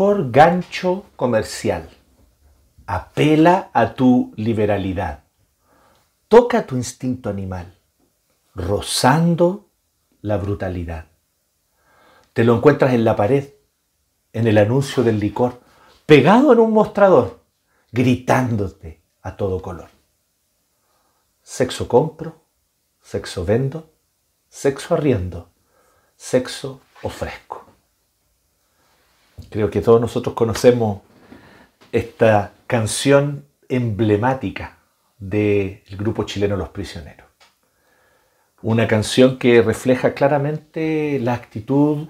mejor gancho comercial. Apela a tu liberalidad. Toca tu instinto animal, rozando la brutalidad. Te lo encuentras en la pared, en el anuncio del licor, pegado en un mostrador, gritándote a todo color. Sexo compro, sexo vendo, sexo arriendo, sexo ofrezco. Creo que todos nosotros conocemos esta canción emblemática del grupo chileno Los Prisioneros. Una canción que refleja claramente la actitud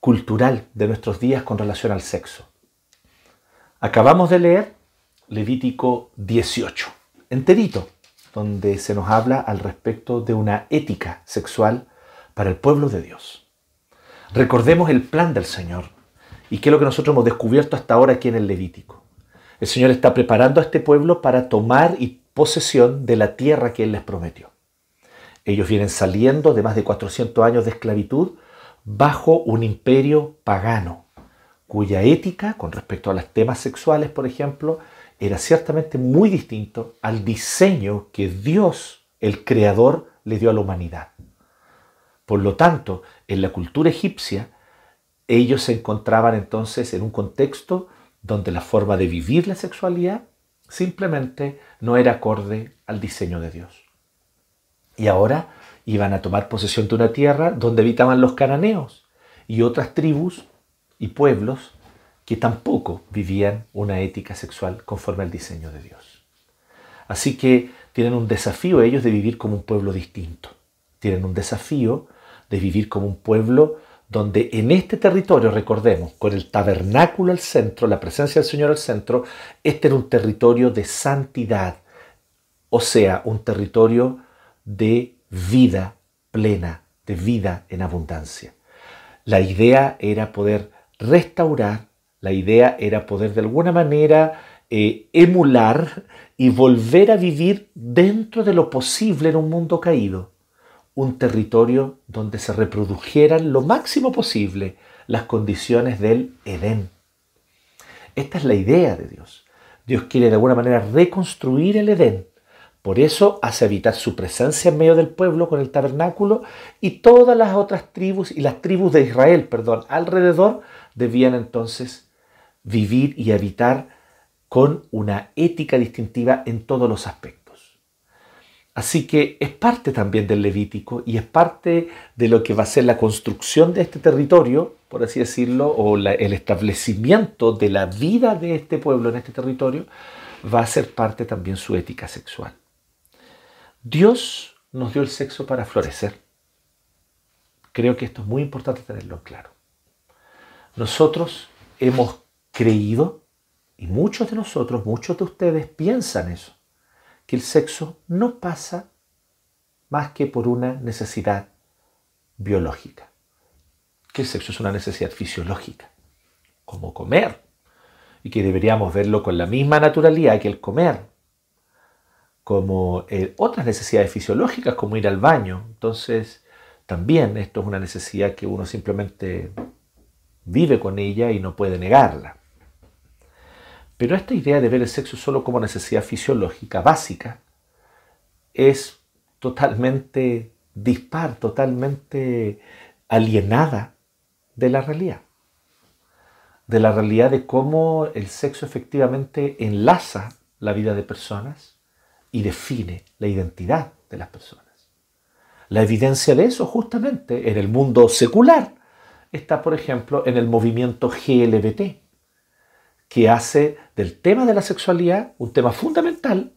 cultural de nuestros días con relación al sexo. Acabamos de leer Levítico 18, enterito, donde se nos habla al respecto de una ética sexual para el pueblo de Dios. Recordemos el plan del Señor y qué es lo que nosotros hemos descubierto hasta ahora aquí en el Levítico. El Señor está preparando a este pueblo para tomar y posesión de la tierra que Él les prometió. Ellos vienen saliendo de más de 400 años de esclavitud bajo un imperio pagano, cuya ética con respecto a los temas sexuales, por ejemplo, era ciertamente muy distinto al diseño que Dios, el Creador, le dio a la humanidad. Por lo tanto, en la cultura egipcia, ellos se encontraban entonces en un contexto donde la forma de vivir la sexualidad simplemente no era acorde al diseño de Dios. Y ahora iban a tomar posesión de una tierra donde habitaban los cananeos y otras tribus y pueblos que tampoco vivían una ética sexual conforme al diseño de Dios. Así que tienen un desafío ellos de vivir como un pueblo distinto. Tienen un desafío de vivir como un pueblo donde en este territorio, recordemos, con el tabernáculo al centro, la presencia del Señor al centro, este era un territorio de santidad, o sea, un territorio de vida plena, de vida en abundancia. La idea era poder restaurar, la idea era poder de alguna manera eh, emular y volver a vivir dentro de lo posible en un mundo caído un territorio donde se reprodujeran lo máximo posible las condiciones del Edén. Esta es la idea de Dios. Dios quiere de alguna manera reconstruir el Edén. Por eso hace habitar su presencia en medio del pueblo con el tabernáculo y todas las otras tribus y las tribus de Israel, perdón, alrededor debían entonces vivir y habitar con una ética distintiva en todos los aspectos. Así que es parte también del Levítico y es parte de lo que va a ser la construcción de este territorio, por así decirlo, o el establecimiento de la vida de este pueblo en este territorio, va a ser parte también su ética sexual. Dios nos dio el sexo para florecer. Creo que esto es muy importante tenerlo claro. Nosotros hemos creído, y muchos de nosotros, muchos de ustedes piensan eso que el sexo no pasa más que por una necesidad biológica. Que el sexo es una necesidad fisiológica, como comer, y que deberíamos verlo con la misma naturalidad que el comer, como eh, otras necesidades fisiológicas como ir al baño. Entonces, también esto es una necesidad que uno simplemente vive con ella y no puede negarla. Pero esta idea de ver el sexo solo como necesidad fisiológica básica es totalmente dispar, totalmente alienada de la realidad. De la realidad de cómo el sexo efectivamente enlaza la vida de personas y define la identidad de las personas. La evidencia de eso justamente en el mundo secular está, por ejemplo, en el movimiento GLBT, que hace del tema de la sexualidad un tema fundamental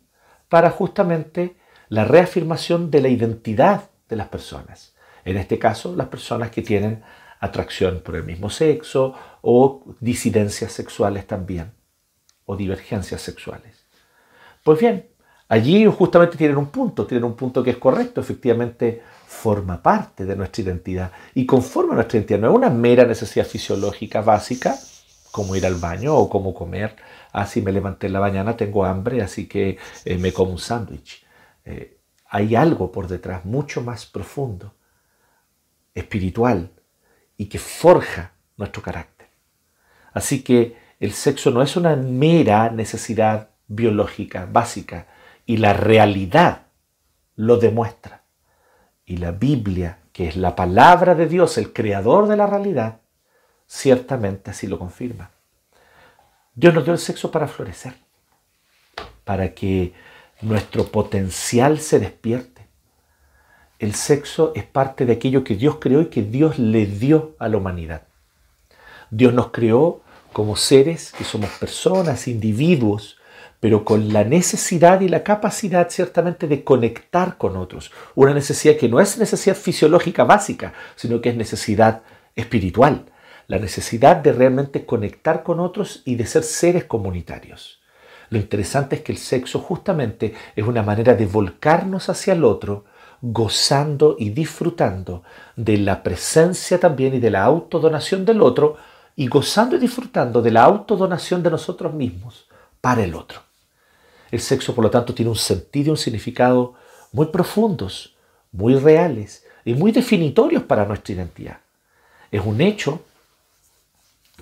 para justamente la reafirmación de la identidad de las personas. En este caso, las personas que tienen atracción por el mismo sexo o disidencias sexuales también, o divergencias sexuales. Pues bien, allí justamente tienen un punto, tienen un punto que es correcto, efectivamente forma parte de nuestra identidad y conforma nuestra identidad, no es una mera necesidad fisiológica básica, como ir al baño o como comer. Ah, me levanté en la mañana, tengo hambre, así que eh, me como un sándwich. Eh, hay algo por detrás mucho más profundo, espiritual, y que forja nuestro carácter. Así que el sexo no es una mera necesidad biológica básica y la realidad lo demuestra. Y la Biblia, que es la palabra de Dios, el creador de la realidad, ciertamente así lo confirma. Dios nos dio el sexo para florecer, para que nuestro potencial se despierte. El sexo es parte de aquello que Dios creó y que Dios le dio a la humanidad. Dios nos creó como seres que somos personas, individuos, pero con la necesidad y la capacidad ciertamente de conectar con otros. Una necesidad que no es necesidad fisiológica básica, sino que es necesidad espiritual. La necesidad de realmente conectar con otros y de ser seres comunitarios. Lo interesante es que el sexo justamente es una manera de volcarnos hacia el otro, gozando y disfrutando de la presencia también y de la autodonación del otro, y gozando y disfrutando de la autodonación de nosotros mismos para el otro. El sexo, por lo tanto, tiene un sentido y un significado muy profundos, muy reales y muy definitorios para nuestra identidad. Es un hecho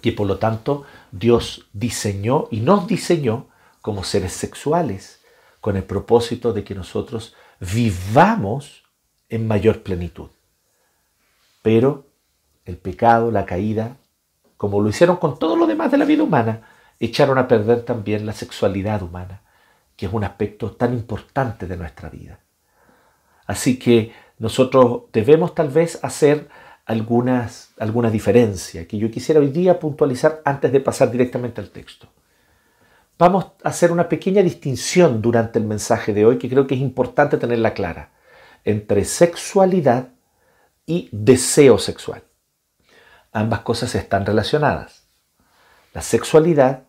que, por lo tanto, Dios diseñó y nos diseñó como seres sexuales con el propósito de que nosotros vivamos en mayor plenitud. Pero el pecado, la caída, como lo hicieron con todo lo demás de la vida humana, echaron a perder también la sexualidad humana que es un aspecto tan importante de nuestra vida. Así que nosotros debemos tal vez hacer algunas, alguna diferencia que yo quisiera hoy día puntualizar antes de pasar directamente al texto. Vamos a hacer una pequeña distinción durante el mensaje de hoy que creo que es importante tenerla clara entre sexualidad y deseo sexual. Ambas cosas están relacionadas. La sexualidad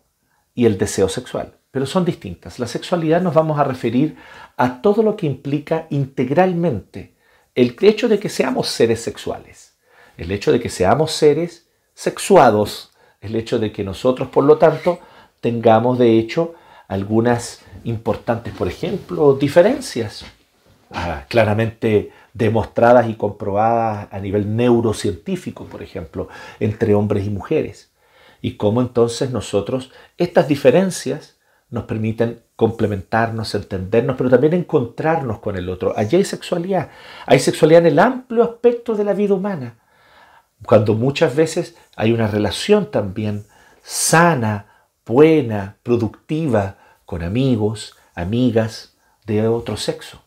y el deseo sexual pero son distintas. La sexualidad nos vamos a referir a todo lo que implica integralmente el hecho de que seamos seres sexuales, el hecho de que seamos seres sexuados, el hecho de que nosotros, por lo tanto, tengamos de hecho algunas importantes, por ejemplo, diferencias ah, claramente demostradas y comprobadas a nivel neurocientífico, por ejemplo, entre hombres y mujeres. Y cómo entonces nosotros estas diferencias nos permiten complementarnos, entendernos, pero también encontrarnos con el otro. Allí hay sexualidad. Hay sexualidad en el amplio aspecto de la vida humana. Cuando muchas veces hay una relación también sana, buena, productiva con amigos, amigas de otro sexo.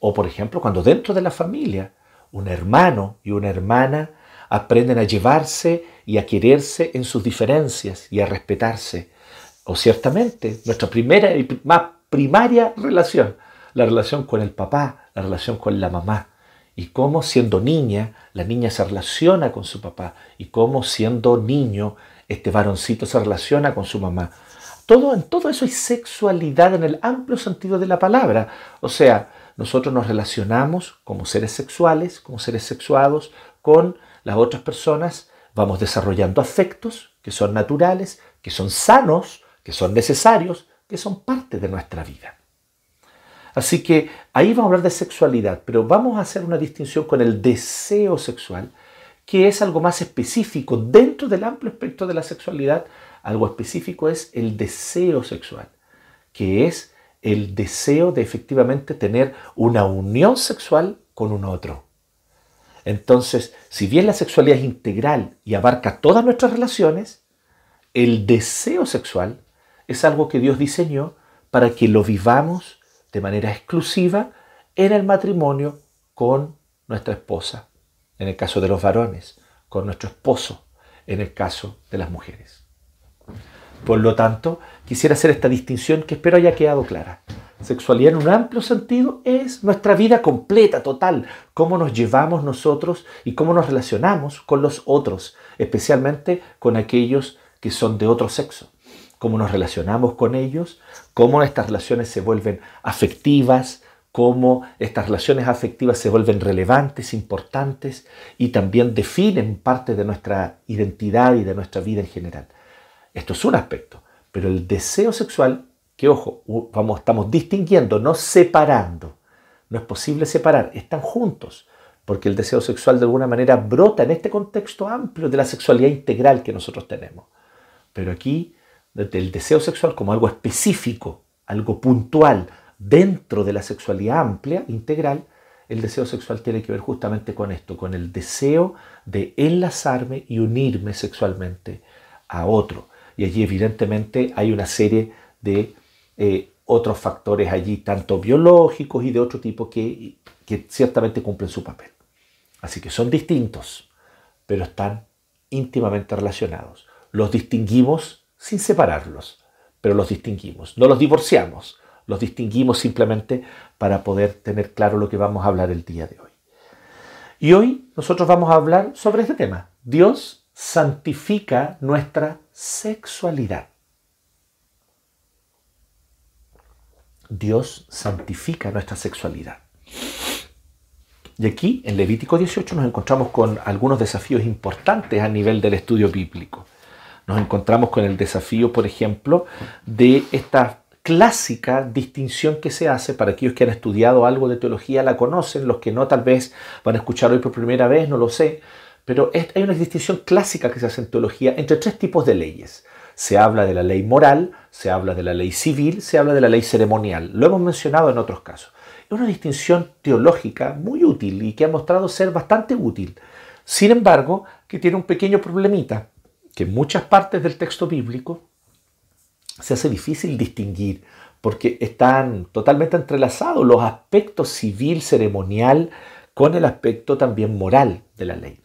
O por ejemplo, cuando dentro de la familia un hermano y una hermana aprenden a llevarse y a quererse en sus diferencias y a respetarse o ciertamente nuestra primera y más primaria relación, la relación con el papá, la relación con la mamá, y cómo siendo niña, la niña se relaciona con su papá, y cómo siendo niño, este varoncito se relaciona con su mamá. Todo, en todo eso hay sexualidad en el amplio sentido de la palabra. O sea, nosotros nos relacionamos como seres sexuales, como seres sexuados, con las otras personas, vamos desarrollando afectos que son naturales, que son sanos, que son necesarios, que son parte de nuestra vida. Así que ahí vamos a hablar de sexualidad, pero vamos a hacer una distinción con el deseo sexual, que es algo más específico. Dentro del amplio espectro de la sexualidad, algo específico es el deseo sexual, que es el deseo de efectivamente tener una unión sexual con un otro. Entonces, si bien la sexualidad es integral y abarca todas nuestras relaciones, el deseo sexual es algo que Dios diseñó para que lo vivamos de manera exclusiva en el matrimonio con nuestra esposa, en el caso de los varones, con nuestro esposo, en el caso de las mujeres. Por lo tanto, quisiera hacer esta distinción que espero haya quedado clara. Sexualidad en un amplio sentido es nuestra vida completa, total, cómo nos llevamos nosotros y cómo nos relacionamos con los otros, especialmente con aquellos que son de otro sexo cómo nos relacionamos con ellos, cómo estas relaciones se vuelven afectivas, cómo estas relaciones afectivas se vuelven relevantes, importantes y también definen parte de nuestra identidad y de nuestra vida en general. Esto es un aspecto, pero el deseo sexual, que ojo, vamos, estamos distinguiendo, no separando. No es posible separar, están juntos, porque el deseo sexual de alguna manera brota en este contexto amplio de la sexualidad integral que nosotros tenemos. Pero aquí, desde el deseo sexual como algo específico, algo puntual, dentro de la sexualidad amplia, integral, el deseo sexual tiene que ver justamente con esto, con el deseo de enlazarme y unirme sexualmente a otro. Y allí evidentemente hay una serie de eh, otros factores allí, tanto biológicos y de otro tipo, que, que ciertamente cumplen su papel. Así que son distintos, pero están íntimamente relacionados. Los distinguimos sin separarlos, pero los distinguimos. No los divorciamos, los distinguimos simplemente para poder tener claro lo que vamos a hablar el día de hoy. Y hoy nosotros vamos a hablar sobre este tema. Dios santifica nuestra sexualidad. Dios santifica nuestra sexualidad. Y aquí, en Levítico 18, nos encontramos con algunos desafíos importantes a nivel del estudio bíblico. Nos encontramos con el desafío, por ejemplo, de esta clásica distinción que se hace para aquellos que han estudiado algo de teología, la conocen, los que no tal vez van a escuchar hoy por primera vez, no lo sé, pero hay una distinción clásica que se hace en teología entre tres tipos de leyes. Se habla de la ley moral, se habla de la ley civil, se habla de la ley ceremonial. Lo hemos mencionado en otros casos. Es una distinción teológica muy útil y que ha mostrado ser bastante útil. Sin embargo, que tiene un pequeño problemita, que en muchas partes del texto bíblico se hace difícil distinguir porque están totalmente entrelazados los aspectos civil, ceremonial, con el aspecto también moral de la ley.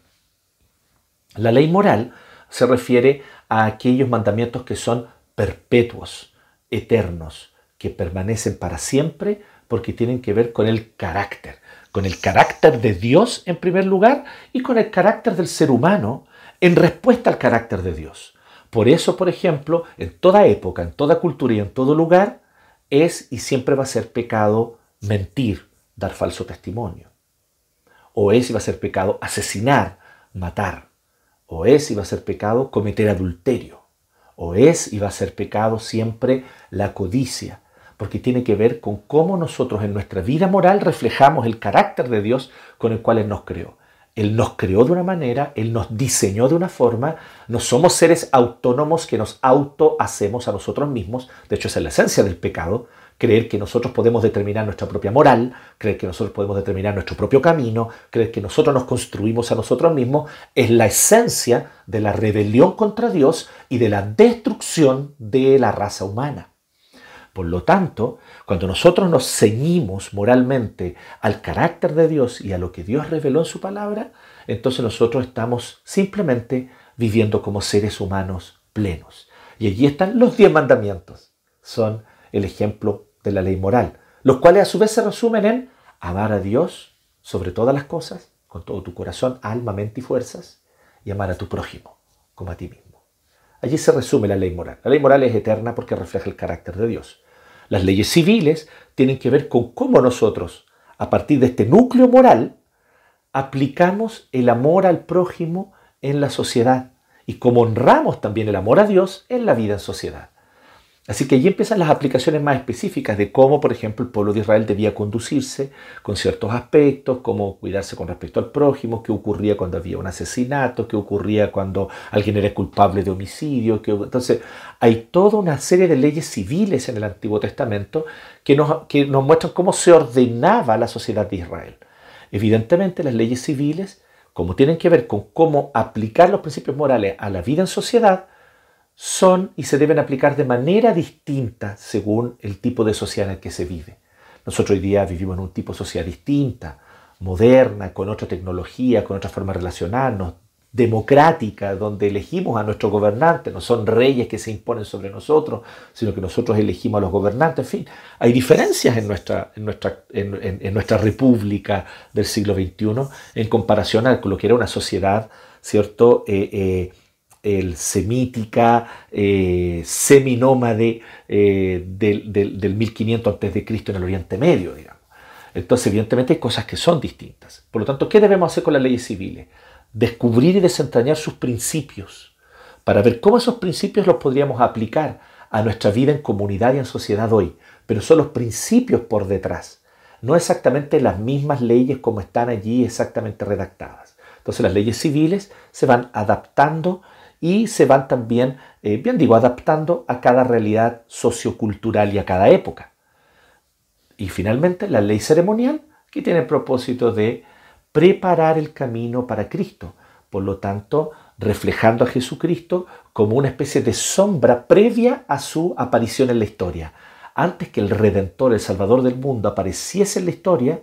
La ley moral se refiere a aquellos mandamientos que son perpetuos, eternos, que permanecen para siempre porque tienen que ver con el carácter, con el carácter de Dios en primer lugar y con el carácter del ser humano en respuesta al carácter de Dios. Por eso, por ejemplo, en toda época, en toda cultura y en todo lugar, es y siempre va a ser pecado mentir, dar falso testimonio. O es y va a ser pecado asesinar, matar. O es y va a ser pecado cometer adulterio. O es y va a ser pecado siempre la codicia, porque tiene que ver con cómo nosotros en nuestra vida moral reflejamos el carácter de Dios con el cual Él nos creó. Él nos creó de una manera, Él nos diseñó de una forma, no somos seres autónomos que nos auto hacemos a nosotros mismos, de hecho esa es la esencia del pecado, creer que nosotros podemos determinar nuestra propia moral, creer que nosotros podemos determinar nuestro propio camino, creer que nosotros nos construimos a nosotros mismos, es la esencia de la rebelión contra Dios y de la destrucción de la raza humana. Por lo tanto, cuando nosotros nos ceñimos moralmente al carácter de Dios y a lo que Dios reveló en su palabra, entonces nosotros estamos simplemente viviendo como seres humanos plenos. Y allí están los diez mandamientos. Son el ejemplo de la ley moral, los cuales a su vez se resumen en amar a Dios sobre todas las cosas, con todo tu corazón, alma, mente y fuerzas, y amar a tu prójimo como a ti mismo. Allí se resume la ley moral. La ley moral es eterna porque refleja el carácter de Dios. Las leyes civiles tienen que ver con cómo nosotros, a partir de este núcleo moral, aplicamos el amor al prójimo en la sociedad y cómo honramos también el amor a Dios en la vida en sociedad. Así que allí empiezan las aplicaciones más específicas de cómo, por ejemplo, el pueblo de Israel debía conducirse con ciertos aspectos, cómo cuidarse con respecto al prójimo, qué ocurría cuando había un asesinato, qué ocurría cuando alguien era culpable de homicidio. Entonces, hay toda una serie de leyes civiles en el Antiguo Testamento que nos, que nos muestran cómo se ordenaba la sociedad de Israel. Evidentemente, las leyes civiles, como tienen que ver con cómo aplicar los principios morales a la vida en sociedad, son y se deben aplicar de manera distinta según el tipo de sociedad en el que se vive. Nosotros hoy día vivimos en un tipo de sociedad distinta, moderna, con otra tecnología, con otra forma de relacionarnos, democrática, donde elegimos a nuestros gobernantes, no son reyes que se imponen sobre nosotros, sino que nosotros elegimos a los gobernantes. En fin, hay diferencias en nuestra, en nuestra, en, nuestra república del siglo XXI en comparación con lo que era una sociedad, ¿cierto? Eh, eh, el semítica, eh, seminómade eh, del, del, 1500 a.C. en el Oriente Medio, digamos. Entonces, evidentemente hay cosas que son distintas. Por lo tanto, ¿qué debemos hacer con las leyes civiles? Descubrir y desentrañar sus principios, para ver cómo esos principios los podríamos aplicar a nuestra vida en comunidad y en sociedad hoy. Pero son los principios por detrás, no exactamente las mismas leyes como están allí exactamente redactadas. Entonces las leyes civiles se van adaptando y se van también, eh, bien digo, adaptando a cada realidad sociocultural y a cada época. Y finalmente la ley ceremonial, que tiene el propósito de preparar el camino para Cristo, por lo tanto, reflejando a Jesucristo como una especie de sombra previa a su aparición en la historia. Antes que el Redentor, el Salvador del mundo, apareciese en la historia,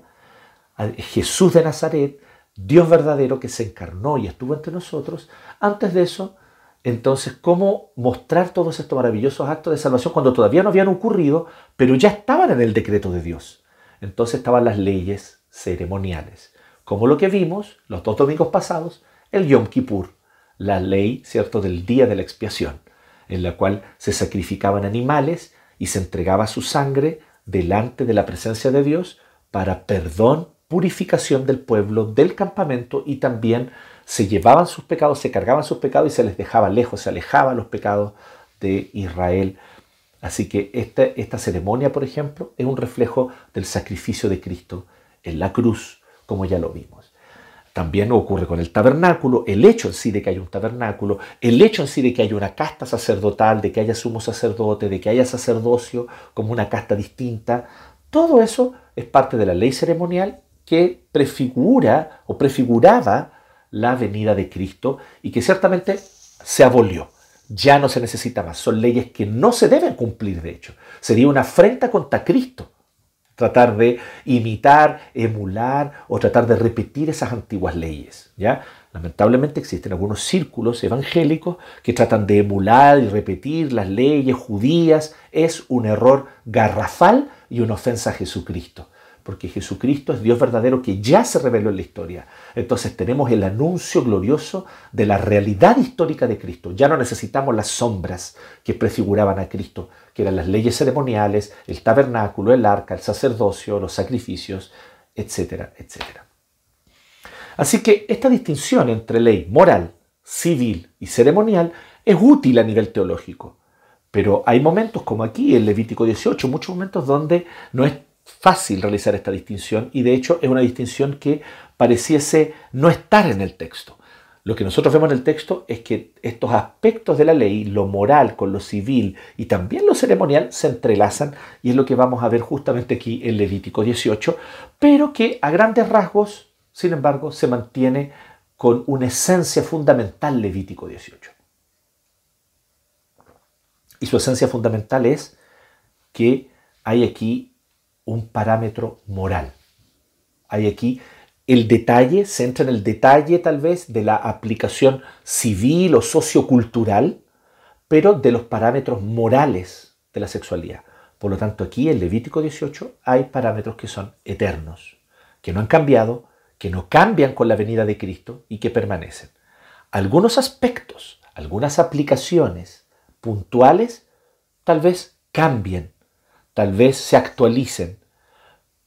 Jesús de Nazaret, Dios verdadero que se encarnó y estuvo entre nosotros, antes de eso, entonces, ¿cómo mostrar todos estos maravillosos actos de salvación cuando todavía no habían ocurrido, pero ya estaban en el decreto de Dios? Entonces estaban las leyes ceremoniales, como lo que vimos los dos domingos pasados, el Yom Kippur, la ley, ¿cierto?, del día de la expiación, en la cual se sacrificaban animales y se entregaba su sangre delante de la presencia de Dios para perdón, purificación del pueblo, del campamento y también se llevaban sus pecados, se cargaban sus pecados y se les dejaba lejos, se alejaban los pecados de Israel. Así que esta, esta ceremonia, por ejemplo, es un reflejo del sacrificio de Cristo en la cruz, como ya lo vimos. También ocurre con el tabernáculo, el hecho en sí de que haya un tabernáculo, el hecho en sí de que haya una casta sacerdotal, de que haya sumo sacerdote, de que haya sacerdocio como una casta distinta, todo eso es parte de la ley ceremonial que prefigura o prefiguraba la venida de Cristo y que ciertamente se abolió. Ya no se necesita más. Son leyes que no se deben cumplir, de hecho. Sería una afrenta contra Cristo tratar de imitar, emular o tratar de repetir esas antiguas leyes. ¿ya? Lamentablemente existen algunos círculos evangélicos que tratan de emular y repetir las leyes judías. Es un error garrafal y una ofensa a Jesucristo porque Jesucristo es Dios verdadero que ya se reveló en la historia. Entonces tenemos el anuncio glorioso de la realidad histórica de Cristo. Ya no necesitamos las sombras que prefiguraban a Cristo, que eran las leyes ceremoniales, el tabernáculo, el arca, el sacerdocio, los sacrificios, etcétera, etcétera. Así que esta distinción entre ley moral, civil y ceremonial es útil a nivel teológico. Pero hay momentos como aquí en Levítico 18, muchos momentos donde no es fácil realizar esta distinción y de hecho es una distinción que pareciese no estar en el texto. Lo que nosotros vemos en el texto es que estos aspectos de la ley, lo moral con lo civil y también lo ceremonial, se entrelazan y es lo que vamos a ver justamente aquí en Levítico 18, pero que a grandes rasgos, sin embargo, se mantiene con una esencia fundamental Levítico 18. Y su esencia fundamental es que hay aquí un parámetro moral. Hay aquí el detalle, se entra en el detalle tal vez de la aplicación civil o sociocultural, pero de los parámetros morales de la sexualidad. Por lo tanto, aquí en Levítico 18 hay parámetros que son eternos, que no han cambiado, que no cambian con la venida de Cristo y que permanecen. Algunos aspectos, algunas aplicaciones puntuales, tal vez cambien, tal vez se actualicen,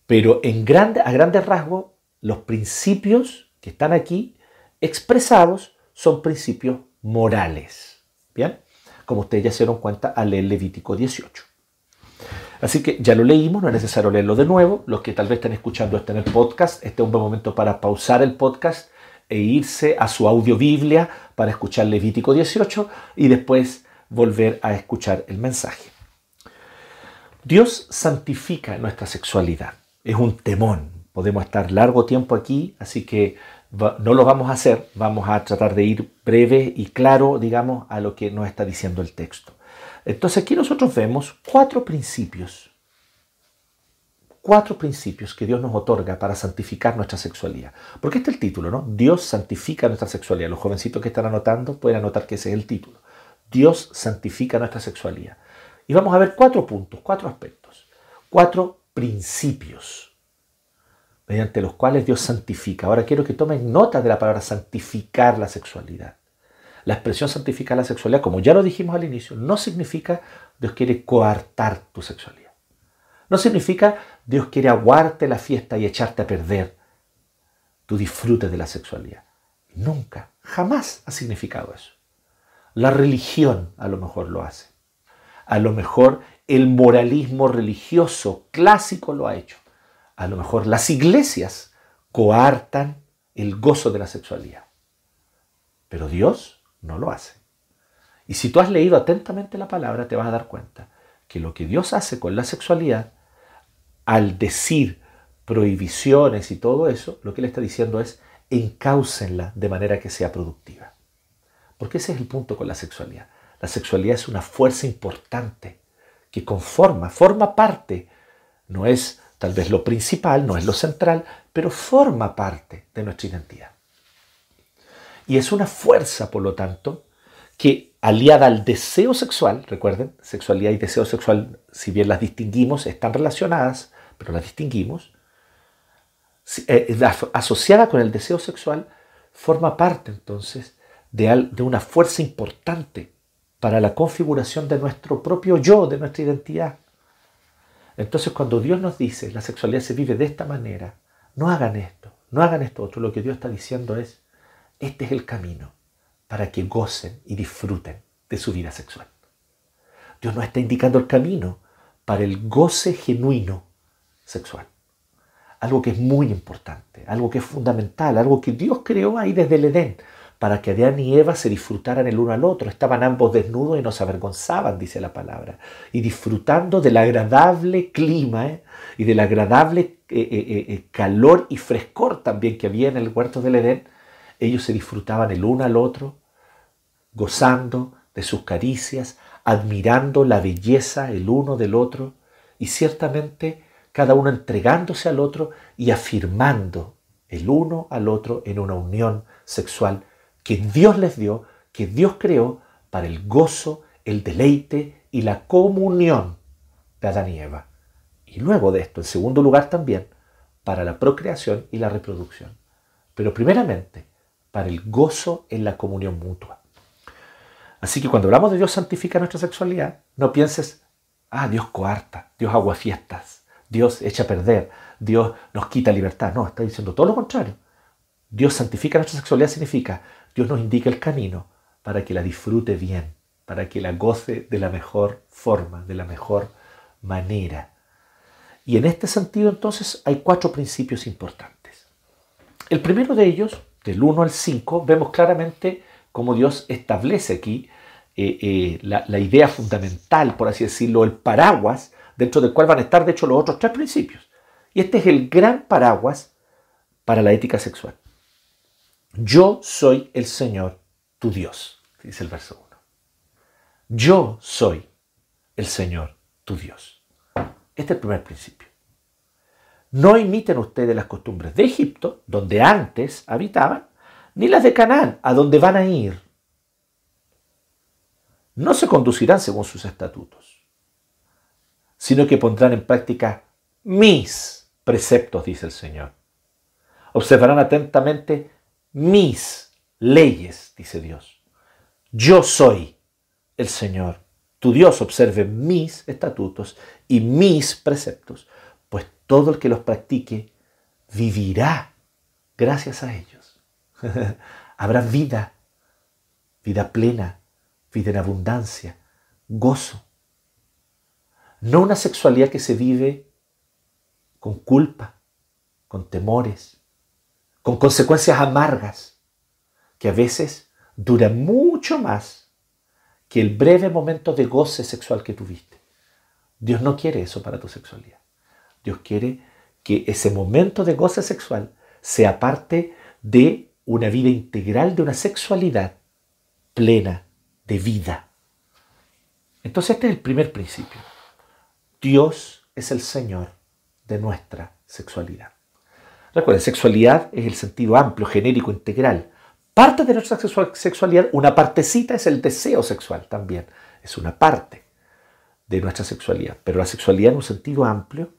pero en grande, a grandes rasgos, los principios que están aquí expresados son principios morales. ¿Bien? Como ustedes ya se dieron cuenta al leer Levítico 18. Así que ya lo leímos, no es necesario leerlo de nuevo. Los que tal vez estén escuchando esto en el podcast, este es un buen momento para pausar el podcast e irse a su audio Biblia para escuchar Levítico 18 y después volver a escuchar el mensaje. Dios santifica nuestra sexualidad es un temón. Podemos estar largo tiempo aquí, así que no lo vamos a hacer. Vamos a tratar de ir breve y claro, digamos, a lo que nos está diciendo el texto. Entonces aquí nosotros vemos cuatro principios. Cuatro principios que Dios nos otorga para santificar nuestra sexualidad. Porque este es el título, ¿no? Dios santifica nuestra sexualidad. Los jovencitos que están anotando pueden anotar que ese es el título. Dios santifica nuestra sexualidad. Y vamos a ver cuatro puntos, cuatro aspectos, cuatro principios mediante los cuales Dios santifica. Ahora quiero que tomen nota de la palabra santificar la sexualidad. La expresión santificar la sexualidad, como ya lo dijimos al inicio, no significa Dios quiere coartar tu sexualidad. No significa Dios quiere aguarte la fiesta y echarte a perder tu disfrute de la sexualidad. Nunca, jamás ha significado eso. La religión a lo mejor lo hace. A lo mejor el moralismo religioso clásico lo ha hecho. A lo mejor las iglesias coartan el gozo de la sexualidad. Pero Dios no lo hace. Y si tú has leído atentamente la palabra, te vas a dar cuenta que lo que Dios hace con la sexualidad, al decir prohibiciones y todo eso, lo que Él está diciendo es encáusenla de manera que sea productiva. Porque ese es el punto con la sexualidad. La sexualidad es una fuerza importante que conforma, forma parte, no es tal vez lo principal, no es lo central, pero forma parte de nuestra identidad. Y es una fuerza, por lo tanto, que aliada al deseo sexual, recuerden, sexualidad y deseo sexual, si bien las distinguimos, están relacionadas, pero las distinguimos, eh, asociada con el deseo sexual, forma parte entonces de, de una fuerza importante para la configuración de nuestro propio yo, de nuestra identidad. Entonces cuando Dios nos dice, la sexualidad se vive de esta manera, no hagan esto, no hagan esto otro, lo que Dios está diciendo es, este es el camino para que gocen y disfruten de su vida sexual. Dios nos está indicando el camino para el goce genuino sexual. Algo que es muy importante, algo que es fundamental, algo que Dios creó ahí desde el Edén, para que Adán y Eva se disfrutaran el uno al otro. Estaban ambos desnudos y no se avergonzaban, dice la palabra, y disfrutando del agradable clima ¿eh? y del agradable eh, eh, calor y frescor también que había en el huerto del Edén, ellos se disfrutaban el uno al otro, gozando de sus caricias, admirando la belleza el uno del otro y ciertamente cada uno entregándose al otro y afirmando el uno al otro en una unión sexual que Dios les dio, que Dios creó para el gozo, el deleite y la comunión de Adán y Eva. Y luego de esto, en segundo lugar también, para la procreación y la reproducción. Pero primeramente, para el gozo en la comunión mutua. Así que cuando hablamos de Dios santifica nuestra sexualidad, no pienses, ah, Dios coarta, Dios agua fiestas, Dios echa a perder, Dios nos quita libertad. No, está diciendo todo lo contrario. Dios santifica nuestra sexualidad significa, Dios nos indica el camino para que la disfrute bien, para que la goce de la mejor forma, de la mejor manera. Y en este sentido entonces hay cuatro principios importantes. El primero de ellos del 1 al 5, vemos claramente cómo Dios establece aquí eh, eh, la, la, idea fundamental, por así decirlo, el paraguas, dentro del cual van a estar, de hecho, los otros tres principios. Y este es el gran paraguas para la ética sexual. Yo soy el Señor, tu Dios, dice el verso 1. Yo soy el Señor, tu Dios. Este es el primer principio. No imiten ustedes las costumbres de Egipto, donde antes habitaban, ni las de Canaán, a donde van a ir. No se conducirán según sus estatutos, sino que pondrán en práctica mis preceptos, dice el Señor. Observarán atentamente mis leyes, dice Dios. Yo soy el Señor. Tu Dios observe mis estatutos y mis preceptos todo el que los practique vivirá gracias a ellos. Habrá vida, vida plena, vida en abundancia, gozo. No una sexualidad que se vive con culpa, con temores, con consecuencias amargas, que a veces dura mucho más que el breve momento de goce sexual que tuviste. Dios no quiere eso para tu sexualidad. Dios quiere que ese momento de goce sexual sea parte de una vida integral, de una sexualidad plena de vida. Entonces este es el primer principio. Dios es el Señor de nuestra sexualidad. Recuerden, sexualidad es el sentido amplio, genérico, integral. Parte de nuestra sexualidad, una partecita es el deseo sexual también. Es una parte de nuestra sexualidad. Pero la sexualidad en un sentido amplio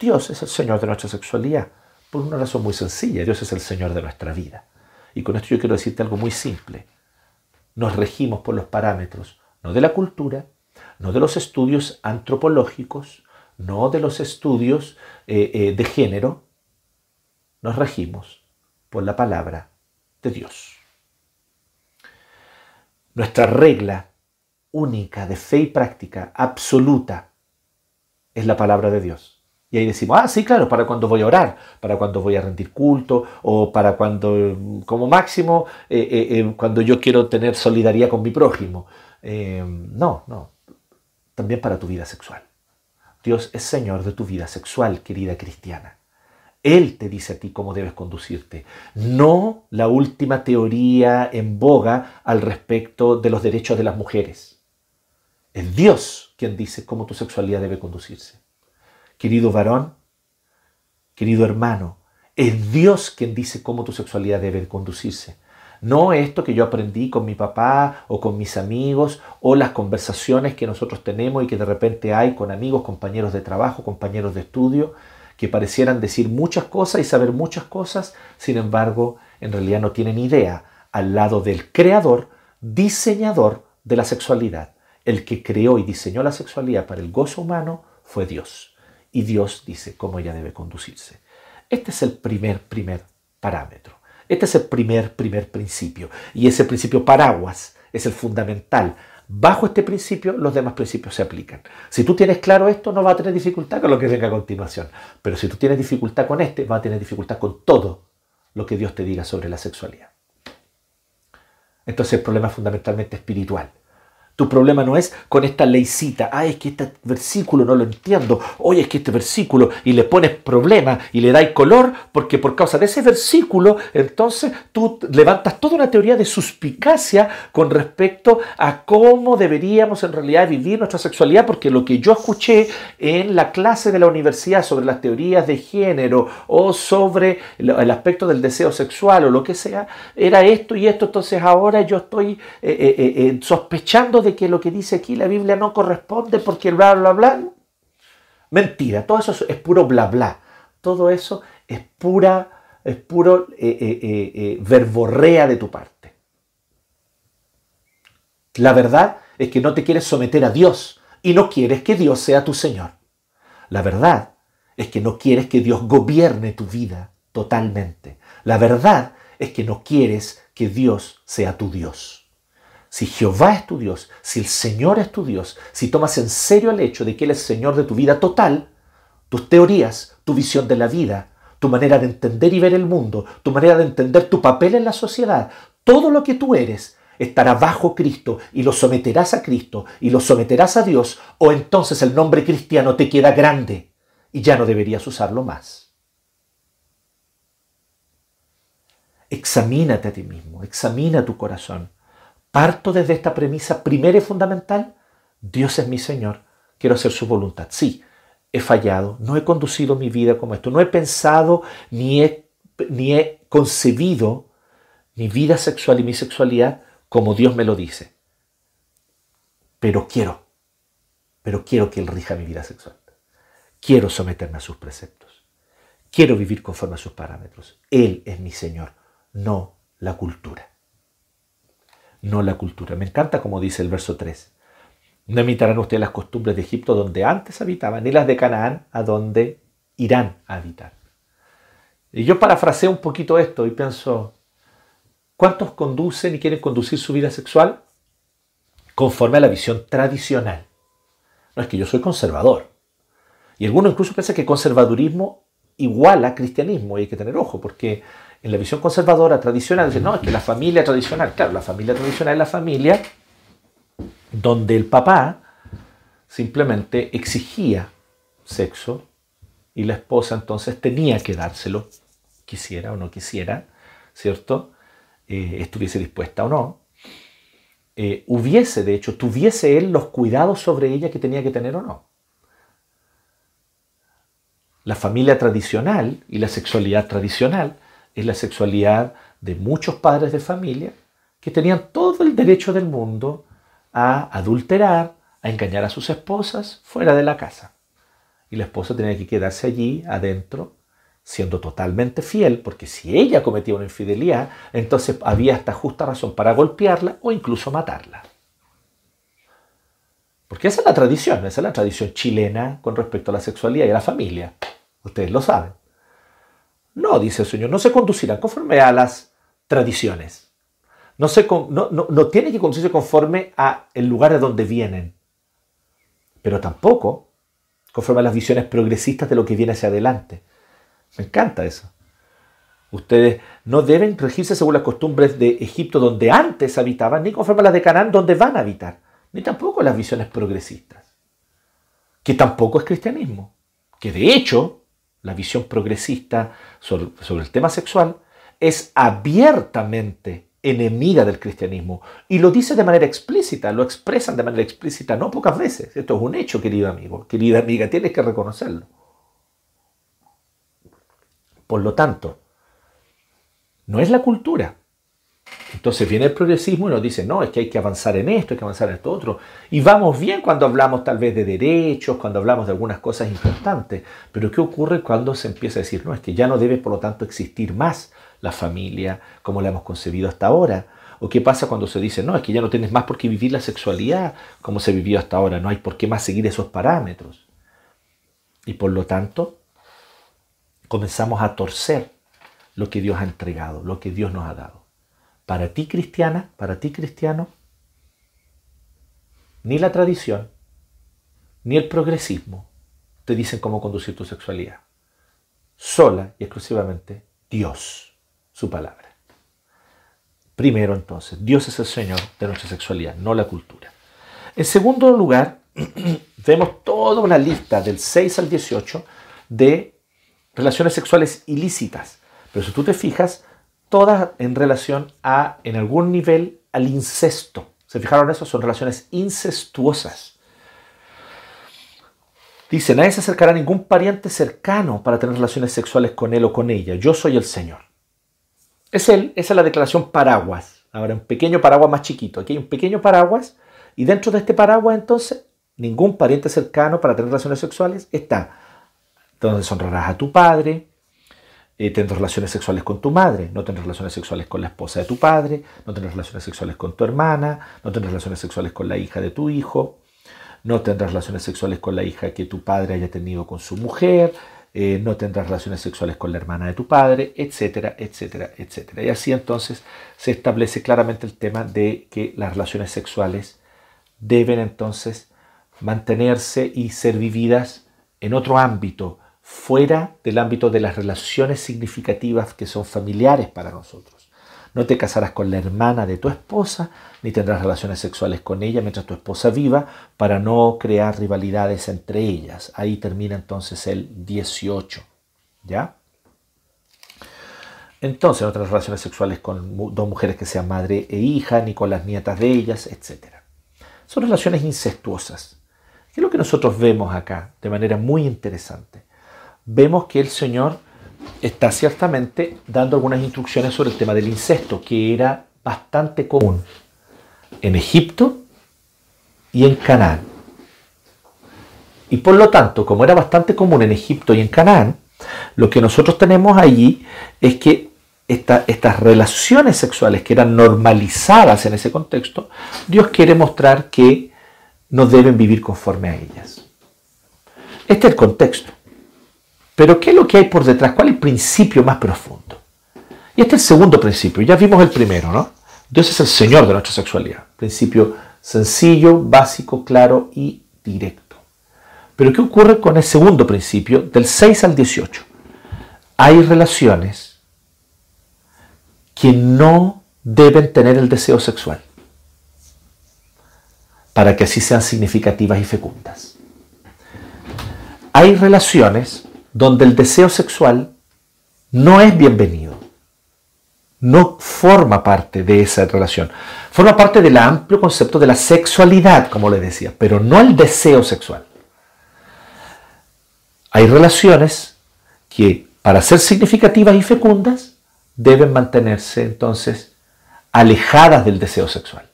Dios es el Señor de nuestra sexualidad, por una razón muy sencilla, Dios es el Señor de nuestra vida. Y con esto yo quiero decirte algo muy simple. Nos regimos por los parámetros, no de la cultura, no de los estudios antropológicos, no de los estudios eh, eh, de género, nos regimos por la palabra de Dios. Nuestra regla única de fe y práctica absoluta es la palabra de Dios. Y ahí decimos, ah, sí, claro, para cuando voy a orar, para cuando voy a rendir culto, o para cuando, como máximo, eh, eh, eh, cuando yo quiero tener solidaridad con mi prójimo. No, no. También para tu vida sexual. Dios es Señor de tu vida sexual, querida cristiana. Él te dice a ti cómo debes conducirte, no la última teoría en boga al respecto de los derechos de las mujeres. Es Dios quien dice cómo tu sexualidad debe conducirse. Querido varón, querido hermano, es Dios quien dice cómo tu sexualidad debe conducirse. No esto que yo aprendí con mi papá o con mis amigos o las conversaciones que nosotros tenemos y que de repente hay con amigos, compañeros de trabajo, compañeros de estudio, que parecieran decir muchas cosas y saber muchas cosas, sin embargo, en realidad no tienen idea al lado del creador, diseñador de la sexualidad. El que creó y diseñó la sexualidad para el gozo humano fue Dios. Y Dios dice cómo ella debe conducirse. Este es el primer, primer parámetro. Este es el primer, primer principio. Y ese principio paraguas es el fundamental. Bajo este principio, los demás principios se aplican. Si tú tienes claro esto, no vas a tener dificultad con lo que venga a continuación. Pero si tú tienes dificultad con este, vas a tener dificultad con todo lo que Dios te diga sobre la sexualidad. Entonces el problema es fundamentalmente espiritual. Tu problema no es con esta leycita, ah, es que este versículo no lo entiendo, oye, es que este versículo, y le pones problema y le dais color, porque por causa de ese versículo, entonces tú levantas toda una teoría de suspicacia con respecto a cómo deberíamos en realidad vivir nuestra sexualidad, porque lo que yo escuché en la clase de la universidad sobre las teorías de género o sobre el aspecto del deseo sexual o lo que sea, era esto y esto, entonces ahora yo estoy eh, eh, eh, sospechando de que lo que dice aquí la Biblia no corresponde porque bla, bla, bla. Mentira, todo eso es puro bla, bla. Todo eso es pura, es puro eh, eh, eh, verborrea de tu parte. La verdad es que no te quieres someter a Dios y no quieres que Dios sea tu Señor. La verdad es que no quieres que Dios gobierne tu vida totalmente. La verdad es que no quieres que Dios sea tu Dios. Si Jehová es tu Dios, si el Señor es tu Dios, si tomas en serio el hecho de que Él es Señor de tu vida total, tus teorías, tu visión de la vida, tu manera de entender y ver el mundo, tu manera de entender tu papel en la sociedad, todo lo que tú eres estará bajo Cristo y lo someterás a Cristo y lo someterás a Dios, o entonces el nombre cristiano te queda grande y ya no deberías usarlo más. Examínate a ti mismo, examina tu corazón. Parto desde esta premisa primera y fundamental. Dios es mi Señor, quiero hacer su voluntad. Sí, he fallado, no he conducido mi vida como esto, no he pensado ni he, ni he concebido mi vida sexual y mi sexualidad como Dios me lo dice. Pero quiero, pero quiero que Él rija mi vida sexual. Quiero someterme a sus preceptos. Quiero vivir conforme a sus parámetros. Él es mi Señor, no la cultura no la cultura. Me encanta como dice el verso 3. No imitarán ustedes las costumbres de Egipto donde antes habitaban, ni las de Canaán a donde irán a habitar. Y yo parafraseo un poquito esto y pienso, ¿cuántos conducen y quieren conducir su vida sexual conforme a la visión tradicional? No es que yo soy conservador. Y algunos incluso piensan que conservadurismo iguala cristianismo y hay que tener ojo porque en la visión conservadora tradicional, dicen, no, es que la familia tradicional, claro, la familia tradicional es la familia donde el papá simplemente exigía sexo y la esposa entonces tenía que dárselo, quisiera o no quisiera, ¿cierto? Eh, estuviese dispuesta o no. Eh, hubiese, de hecho, tuviese él los cuidados sobre ella que tenía que tener o no. La familia tradicional y la sexualidad tradicional es la sexualidad de muchos padres de familia que tenían todo el derecho del mundo a adulterar, a engañar a sus esposas fuera de la casa. Y la esposa tenía que quedarse allí adentro siendo totalmente fiel, porque si ella cometía una infidelidad, entonces había hasta justa razón para golpearla o incluso matarla. Porque esa es la tradición, esa es la tradición chilena con respecto a la sexualidad y a la familia. Ustedes lo saben. No, dice el Señor, no se conducirán conforme a las tradiciones. No, se, no, tiene que conducirse conforme a el lugar de donde vienen. Pero tampoco conforme a las visiones progresistas de lo que viene hacia adelante. Me encanta eso. Ustedes no deben regirse según las costumbres de Egipto donde antes habitaban, ni conforme a las de Canaán donde van a habitar. ni tampoco las visiones progresistas, que tampoco es cristianismo, que de hecho la visión progresista sobre, el tema sexual es abiertamente enemiga del cristianismo. Y lo dice de manera explícita, lo expresan de manera explícita, no pocas veces. Esto es un hecho, querido amigo, querida amiga, tienes que reconocerlo. Por lo tanto, no es la cultura. Entonces viene el progresismo y nos dice, no, es que hay que avanzar en esto, hay que avanzar en esto otro. Y vamos bien cuando hablamos tal vez de derechos, cuando hablamos de algunas cosas importantes. Pero ¿qué ocurre cuando se empieza a decir, no, es que ya no debe por lo tanto existir más la familia como la hemos concebido hasta ahora? ¿O qué pasa cuando se dice, no, es que ya no tienes más por qué vivir la sexualidad como se vivió hasta ahora, no hay por qué más seguir esos parámetros? Y por lo tanto, comenzamos a torcer lo que Dios ha entregado, lo que Dios nos ha dado. Para ti cristiana, para ti cristiano, ni la tradición, ni el progresismo te dicen cómo conducir tu sexualidad. Sola y exclusivamente Dios su palabra. Primero entonces, Dios es el Señor de nuestra sexualidad, no la cultura. En segundo lugar, vemos toda una lista del 6 al 18 de relaciones sexuales ilícitas. Pero si tú te fijas, todas en relación a, en algún nivel, al incesto. ¿Se fijaron eso? Son relaciones incestuosas. Dice, nadie se acercará a ningún pariente cercano para tener relaciones sexuales con él o con ella. Yo soy el Señor. Es él, esa es la declaración paraguas. Ahora, un pequeño paraguas más chiquito. Aquí hay un pequeño paraguas y dentro de este paraguas entonces ningún pariente cercano para tener relaciones sexuales está. Entonces honrarás a tu padre, eh, tendrás relaciones sexuales con tu madre, no tendrás relaciones sexuales con la esposa de tu padre, no tendrás relaciones sexuales con tu hermana, no tendrás relaciones sexuales con la hija de tu hijo, no tendrás relaciones sexuales con la hija que tu padre haya tenido con su mujer, eh, no tendrás relaciones sexuales con la hermana de tu padre, etcétera, etcétera, etcétera. Y así entonces se establece claramente el tema de que las relaciones sexuales deben entonces mantenerse y ser vividas en otro ámbito, fuera del ámbito de las relaciones significativas que son familiares para nosotros. No te casarás con la hermana de tu esposa, ni tendrás relaciones sexuales con ella mientras tu esposa viva, para no crear rivalidades entre ellas. Ahí termina entonces el 18. ¿Ya? Entonces, no tendrás relaciones sexuales con dos mujeres que sean madre e hija, ni con las nietas de ellas, etc. Son relaciones incestuosas. ¿Qué es lo que nosotros vemos acá de manera muy interesante? Vemos que el Señor está ciertamente dando algunas instrucciones sobre el tema del incesto, que era bastante común en Egipto y en Canaán. Y por lo tanto, como era bastante común en Egipto y en Canaán, lo que nosotros tenemos allí es que estas relaciones sexuales que eran normalizadas en ese contexto, Dios quiere mostrar que no deben vivir conforme a ellas. Este es el contexto. Pero ¿qué es lo que hay por detrás? ¿Cuál es el principio más profundo? Y este es el segundo principio. Ya vimos el primero, ¿no? Dios es el Señor de nuestra sexualidad. Principio sencillo, básico, claro y directo. Pero ¿qué ocurre con el segundo principio, del 6 al 18? Hay relaciones que no deben tener el deseo sexual para que así sean significativas y fecundas. Hay relaciones donde el deseo sexual no es bienvenido, no forma parte de esa relación, forma parte del amplio concepto de la sexualidad, como le decía, pero no el deseo sexual. Hay relaciones que para ser significativas y fecundas deben mantenerse entonces alejadas del deseo sexual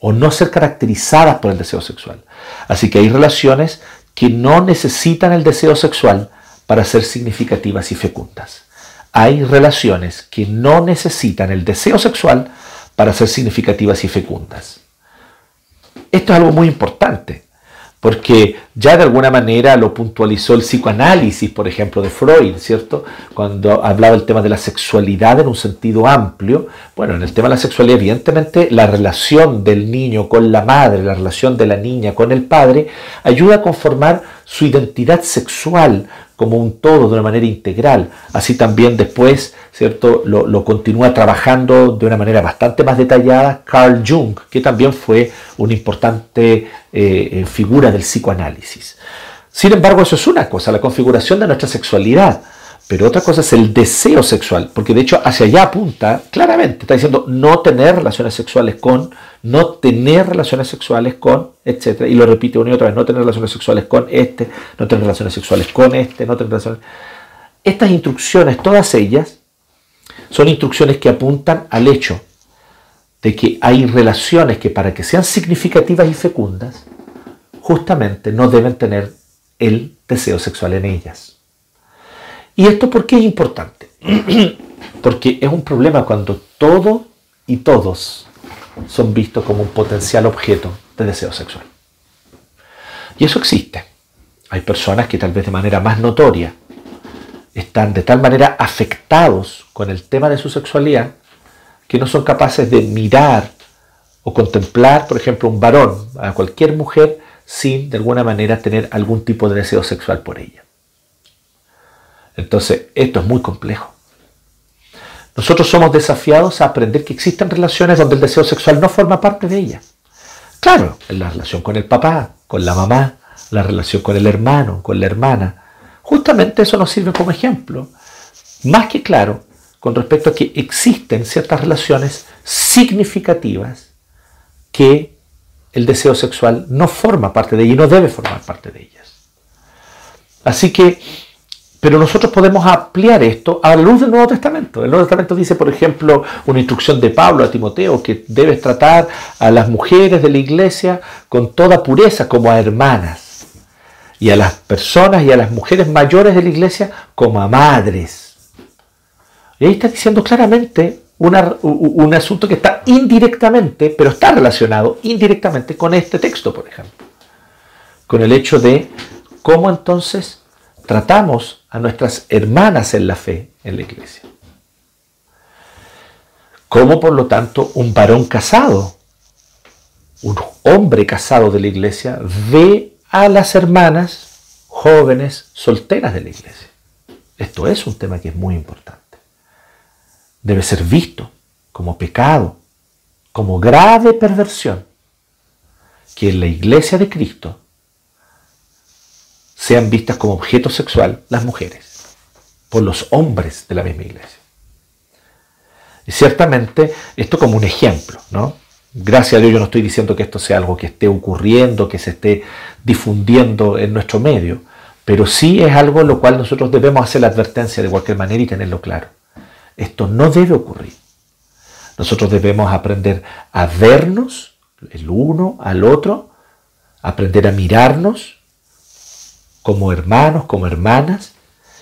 o no ser caracterizadas por el deseo sexual. Así que hay relaciones que no necesitan el deseo sexual para ser significativas y fecundas. Hay relaciones que no necesitan el deseo sexual para ser significativas y fecundas. Esto es algo muy importante, porque ya de alguna manera lo puntualizó el psicoanálisis, por ejemplo, de Freud, ¿cierto? Cuando hablaba del tema de la sexualidad en un sentido amplio. Bueno, en el tema de la sexualidad, evidentemente, la relación del niño con la madre, la relación de la niña con el padre, ayuda a conformar su identidad sexual como un todo de una manera integral. Así también después, ¿cierto? Lo, continúa trabajando de una manera bastante más detallada Carl Jung, que también fue una importante eh, figura del psicoanálisis. Sin embargo, eso es una cosa, la configuración de nuestra sexualidad. Pero otra cosa es el deseo sexual, porque de hecho hacia allá apunta claramente, está diciendo no tener relaciones sexuales con, no tener relaciones sexuales con, etc. Y lo repite una y otra vez, no tener relaciones sexuales con este, no tener relaciones sexuales con este, no tener relaciones... Estas instrucciones, todas ellas, son instrucciones que apuntan al hecho de que hay relaciones que para que sean significativas y fecundas, justamente no deben tener el deseo sexual en ellas. ¿Y esto por qué es importante? Porque es un problema cuando todo y todos son vistos como un potencial objeto de deseo sexual. Y eso existe. Hay personas que tal vez de manera más notoria están de tal manera afectados con el tema de su sexualidad que no son capaces de mirar o contemplar, por ejemplo, un varón, a cualquier mujer, sin de alguna manera tener algún tipo de deseo sexual por ella. Entonces, esto es muy complejo. Nosotros somos desafiados a aprender que existen relaciones donde el deseo sexual no forma parte de ellas. Claro, en la relación con el papá, con la mamá, la relación con el hermano, con la hermana. Justamente eso nos sirve como ejemplo. Más que claro, con respecto a que existen ciertas relaciones significativas que el deseo sexual no forma parte de ellas y no debe formar parte de ellas. Así que pero nosotros podemos ampliar esto a la luz del Nuevo Testamento. El Nuevo Testamento dice, por ejemplo, una instrucción de Pablo a Timoteo que debes tratar a las mujeres de la iglesia con toda pureza como a hermanas y a las personas y a las mujeres mayores de la iglesia como a madres. Y ahí está diciendo claramente un asunto que está indirectamente, pero está relacionado indirectamente con este texto, por ejemplo. Con el hecho de cómo entonces tratamos a nuestras hermanas en la fe en la iglesia. Como por lo tanto un varón casado, un hombre casado de la iglesia, ve a las hermanas jóvenes solteras de la iglesia. Esto es un tema que es muy importante. Debe ser visto como pecado, como grave perversión, que en la iglesia de Cristo sean vistas como objeto sexual las mujeres por los hombres de la misma iglesia. Y ciertamente esto como un ejemplo, ¿no? Gracias a Dios yo no estoy diciendo que esto sea algo que esté ocurriendo, que se esté difundiendo en nuestro medio, pero sí es algo en lo cual nosotros debemos hacer la advertencia de cualquier manera y tenerlo claro. Esto no debe ocurrir. Nosotros debemos aprender a vernos el uno al otro, aprender a mirarnos como hermanos, como hermanas.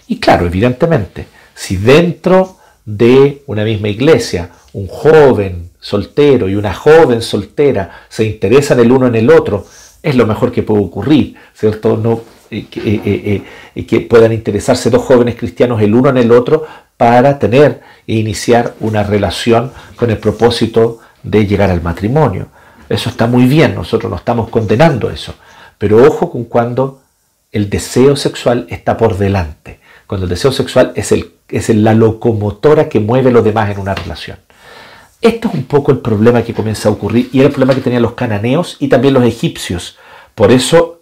Y claro, evidentemente, si dentro de una misma iglesia un joven soltero y una joven soltera se interesan el uno en el otro, es lo mejor que puede ocurrir, ¿cierto? No, eh, eh, eh, que puedan interesarse dos jóvenes cristianos el uno en el otro para tener e iniciar una relación con el propósito de llegar al matrimonio. Eso está muy bien, nosotros no estamos condenando eso, pero ojo con cuando el deseo sexual está por delante, cuando el deseo sexual es, el, es la locomotora que mueve lo demás en una relación. Esto es un poco el problema que comienza a ocurrir y era el problema que tenían los cananeos y también los egipcios. Por eso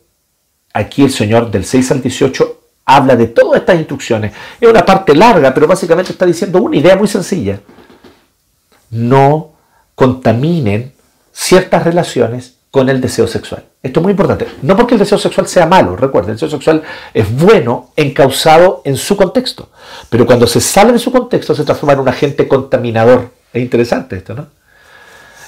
aquí el Señor del 6 al 18 habla de todas estas instrucciones. Es una parte larga, pero básicamente está diciendo una idea muy sencilla. No contaminen ciertas relaciones con el deseo sexual. Esto es muy importante. No porque el deseo sexual sea malo, recuerden, el deseo sexual es bueno encausado en su contexto, pero cuando se sale de su contexto se transforma en un agente contaminador. Es interesante esto, ¿no?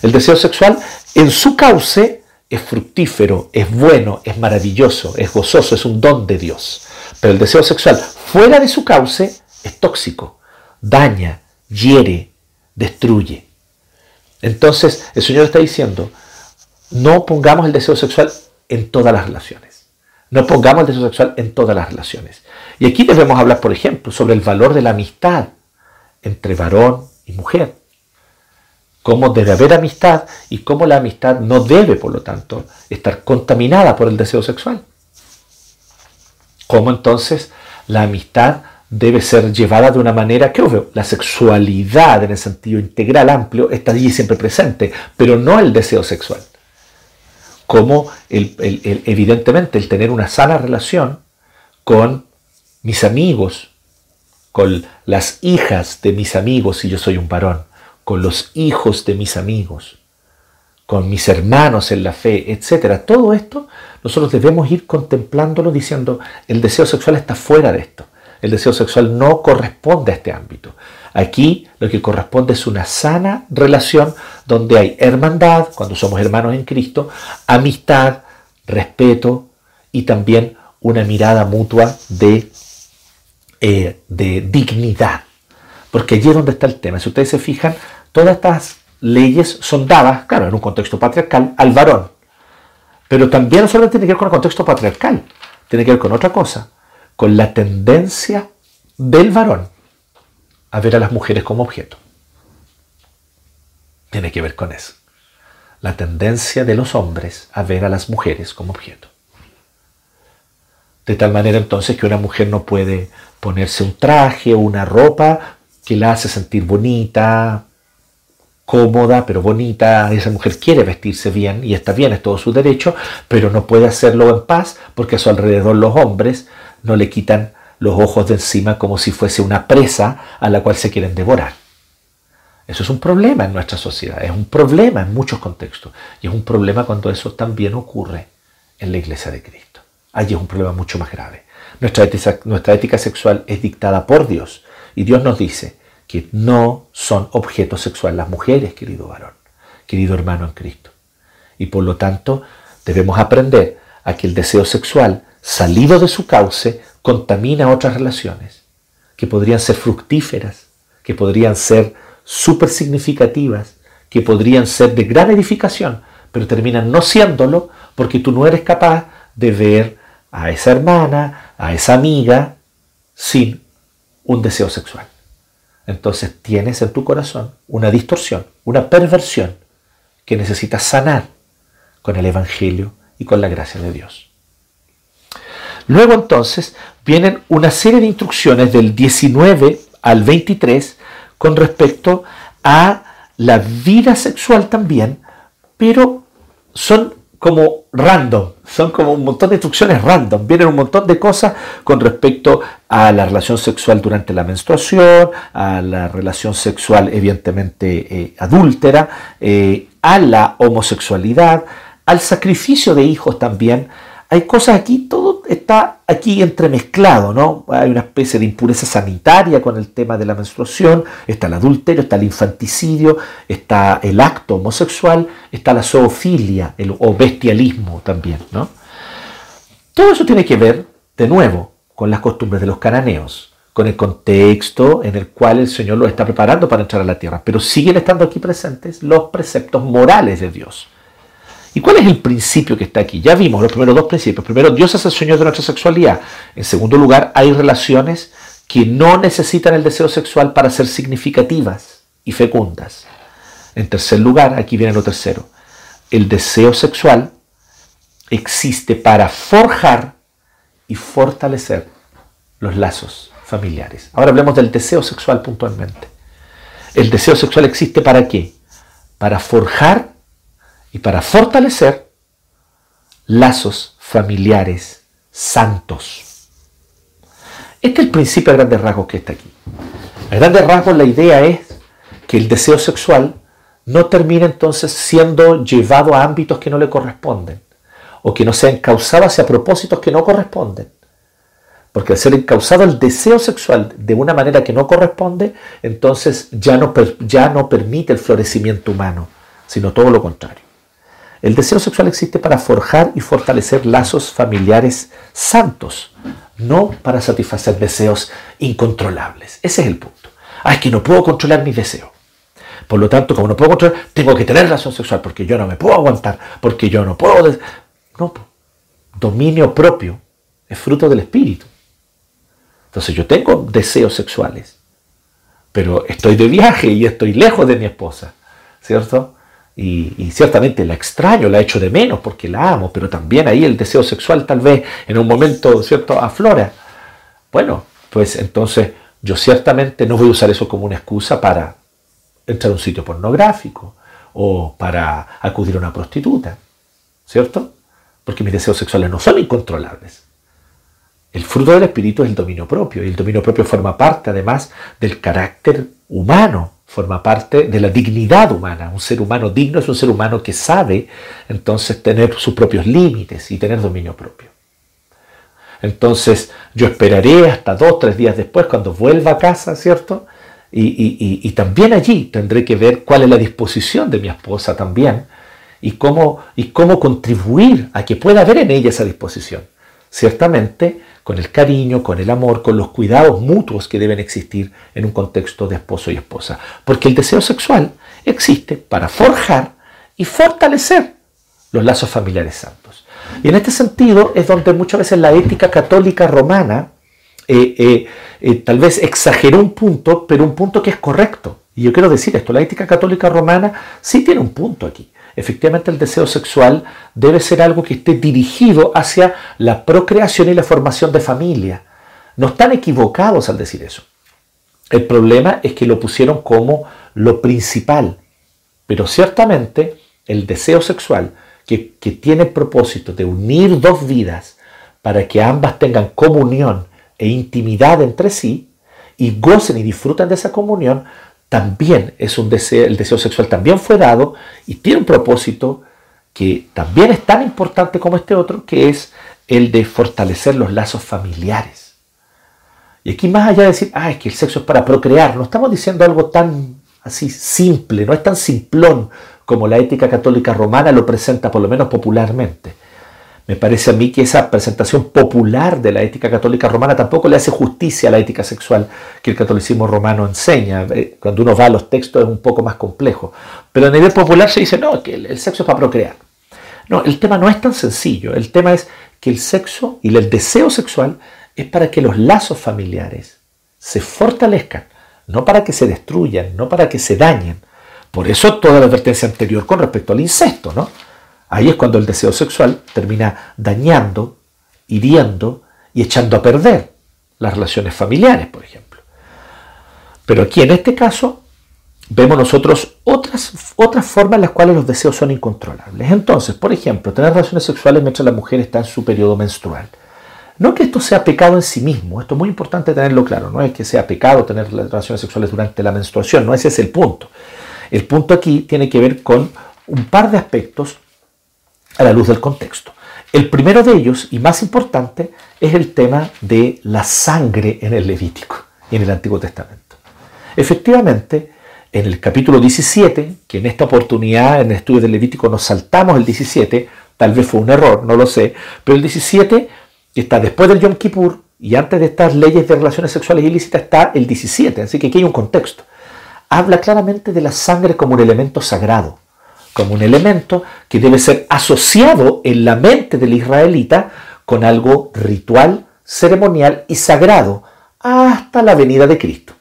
El deseo sexual en su cauce es fructífero, es bueno, es maravilloso, es gozoso, es un don de Dios. Pero el deseo sexual fuera de su cauce es tóxico, daña, hiere, destruye. Entonces el Señor está diciendo, no pongamos el deseo sexual en todas las relaciones. No pongamos el deseo sexual en todas las relaciones. Y aquí debemos hablar, por ejemplo, sobre el valor de la amistad entre varón y mujer. Cómo debe haber amistad y cómo la amistad no debe, por lo tanto, estar contaminada por el deseo sexual. ¿Cómo entonces la amistad debe ser llevada de una manera que, obvio, la sexualidad en el sentido integral amplio está allí siempre presente, pero no el deseo sexual. Como evidentemente el tener una sana relación con mis amigos, con las hijas de mis amigos si yo soy un varón, con los hijos de mis amigos, con mis hermanos en la fe, etc. Todo esto nosotros debemos ir contemplándolo diciendo, el deseo sexual está fuera de esto. El deseo sexual no corresponde a este ámbito. Aquí lo que corresponde es una sana relación donde hay hermandad, cuando somos hermanos en Cristo, amistad, respeto y también una mirada mutua de, eh, de dignidad. Porque allí es donde está el tema. Si ustedes se fijan, todas estas leyes son dadas, claro, en un contexto patriarcal, al varón. Pero también no solo tiene que ver con el contexto patriarcal, tiene que ver con otra cosa, con la tendencia del varón a ver a las mujeres como objeto. Tiene que ver con eso. La tendencia de los hombres a ver a las mujeres como objeto. De tal manera entonces que una mujer no puede ponerse un traje o una ropa que la hace sentir bonita, cómoda, pero bonita. Esa mujer quiere vestirse bien y está bien, es todo su derecho, pero no puede hacerlo en paz porque a su alrededor los hombres no le quitan los ojos de encima como si fuese una presa a la cual se quieren devorar. Eso es un problema en nuestra sociedad, es un problema en muchos contextos y es un problema cuando eso también ocurre en la iglesia de Cristo. Allí es un problema mucho más grave. Nuestra ética, nuestra ética sexual es dictada por Dios y Dios nos dice, que no son objeto sexual las mujeres, querido varón, querido hermano en Cristo. Y por lo tanto debemos aprender a que el deseo sexual salido de su cauce contamina otras relaciones que podrían ser fructíferas, que podrían ser súper significativas, que podrían ser de gran edificación, pero terminan no siéndolo porque tú no eres capaz de ver a esa hermana, a esa amiga, sin un deseo sexual entonces tienes en tu corazón una distorsión, una perversión que necesitas sanar con el Evangelio y con la gracia de Dios. Luego entonces vienen una serie de instrucciones del 19 al 23 con respecto a la vida sexual también, pero son como random, son como un montón de instrucciones random, vienen un montón de cosas con respecto a la relación sexual durante la menstruación, a la relación sexual evidentemente eh, adúltera, eh, a la homosexualidad, al sacrificio de hijos también, hay cosas aquí, todo está aquí entremezclado, ¿no? Hay una especie de impureza sanitaria con el tema de la menstruación, está el adulterio, está el infanticidio, está el acto homosexual, está la zoofilia el, o bestialismo también, ¿no? Todo eso tiene que ver, de nuevo, con las costumbres de los cananeos, con el contexto en el cual el Señor los está preparando para entrar a la tierra, pero siguen estando aquí presentes los preceptos morales de Dios. ¿Y cuál es el principio que está aquí? Ya vimos los primeros dos principios. Primero, Dios el Señor de nuestra sexualidad. En segundo lugar, hay relaciones que no necesitan el deseo sexual para ser significativas y fecundas. En tercer lugar, aquí viene lo tercero. El deseo sexual existe para forjar y fortalecer los lazos familiares. Ahora hablemos del deseo sexual puntualmente. El deseo sexual existe para qué? Para forjar y para fortalecer lazos familiares santos. Este es el principio a grandes rasgos que está aquí. A grandes rasgos la idea es que el deseo sexual no termine entonces siendo llevado a ámbitos que no le corresponden o que no sea encausado hacia propósitos que no corresponden. Porque al ser encausado el deseo sexual de una manera que no corresponde, entonces ya no, ya no permite el florecimiento humano, sino todo lo contrario. El deseo sexual existe para forjar y fortalecer lazos familiares santos, no para satisfacer deseos incontrolables. Ese es el punto. Ah, es que no puedo controlar mis deseos. Por lo tanto, como no puedo controlar, tengo que tener relación sexual porque yo no me puedo aguantar, porque yo no puedo... No, dominio propio es fruto del espíritu. Entonces yo tengo deseos sexuales, pero estoy de viaje y estoy lejos de mi esposa, ¿cierto? Y, ciertamente la extraño, la echo de menos porque la amo, pero también ahí el deseo sexual tal vez en un momento, ¿cierto?, aflora. Bueno, pues entonces yo ciertamente no voy a usar eso como una excusa para entrar a un sitio pornográfico o para acudir a una prostituta, ¿cierto? Porque mis deseos sexuales no son incontrolables. El fruto del espíritu es el dominio propio y el dominio propio forma parte además del carácter humano, forma parte de la dignidad humana. Un ser humano digno es un ser humano que sabe entonces tener sus propios límites y tener dominio propio. Entonces yo esperaré hasta dos, tres días después cuando vuelva a casa, ¿cierto? Y, también allí tendré que ver cuál es la disposición de mi esposa también y cómo, y cómo contribuir a que pueda haber en ella esa disposición. Ciertamente con el cariño, con el amor, con los cuidados mutuos que deben existir en un contexto de esposo y esposa. Porque el deseo sexual existe para forjar y fortalecer los lazos familiares santos. Y en este sentido es donde muchas veces la ética católica romana eh, eh, eh, tal vez exageró un punto, pero un punto que es correcto. Y yo quiero decir esto, la ética católica romana sí tiene un punto aquí efectivamente el deseo sexual debe ser algo que esté dirigido hacia la procreación y la formación de familia. No están equivocados al decir eso. El problema es que lo pusieron como lo principal. Pero ciertamente el deseo sexual, que, tiene el propósito de unir dos vidas para que ambas tengan comunión e intimidad entre sí, y gocen y disfruten de esa comunión, también es un deseo, el deseo sexual también fue dado y tiene un propósito que también es tan importante como este otro, que es el de fortalecer los lazos familiares. Y aquí más allá de decir, ah, es que el sexo es para procrear, no estamos diciendo algo tan así simple, no es tan simplón como la ética católica romana lo presenta, por lo menos popularmente. Me parece a mí que esa presentación popular de la ética católica romana tampoco le hace justicia a la ética sexual que el catolicismo romano enseña. Eh, cuando uno va a los textos es un poco más complejo. Pero a nivel popular se dice, no, que el sexo es para procrear. No, el tema no es tan sencillo. El tema es que el sexo y el deseo sexual es para que los lazos familiares se fortalezcan, no para que se destruyan, no para que se dañen. Por eso toda la advertencia anterior con respecto al incesto, ¿no? Ahí es cuando el deseo sexual termina dañando, hiriendo y echando a perder las relaciones familiares, por ejemplo. Pero aquí en este caso vemos nosotros otras, otras formas en las cuales los deseos son incontrolables. Entonces, por ejemplo, tener relaciones sexuales mientras la mujer está en su periodo menstrual. No que esto sea pecado en sí mismo, esto es muy importante tenerlo claro, no es que sea pecado tener relaciones sexuales durante la menstruación, no ese es el punto. El punto aquí tiene que ver con un par de aspectos a la luz del contexto. El primero de ellos, y más importante, es el tema de la sangre en el Levítico y en el Antiguo Testamento. Efectivamente, en el capítulo 17, que en esta oportunidad en el estudio del Levítico nos saltamos el 17, tal vez fue un error, no lo sé, pero el 17 está después del Yom Kippur y antes de estas leyes de relaciones sexuales ilícitas está el 17, así que aquí hay un contexto. Habla claramente de la sangre como un elemento sagrado como un elemento que debe ser asociado en la mente del israelita con algo ritual, ceremonial y sagrado hasta la venida de Cristo.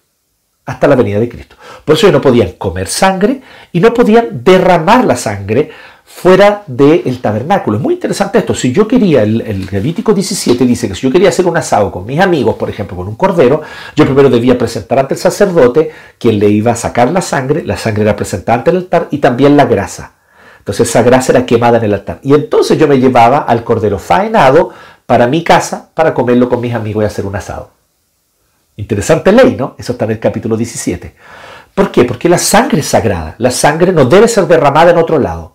Hasta la venida de Cristo. Por eso ellos no podían comer sangre y no podían derramar la sangre fuera del tabernáculo. Es muy interesante esto. Si yo quería, el, el, Levítico 17 dice que si yo quería hacer un asado con mis amigos, por ejemplo, con un cordero, yo primero debía presentar ante el sacerdote quien le iba a sacar la sangre, la sangre era presentada ante el altar y también la grasa. Entonces esa grasa era quemada en el altar. Y entonces yo me llevaba al cordero faenado para mi casa para comerlo con mis amigos y hacer un asado. Interesante ley, ¿no? Eso está en el capítulo 17. ¿Por qué? Porque la sangre es sagrada. La sangre no debe ser derramada en otro lado.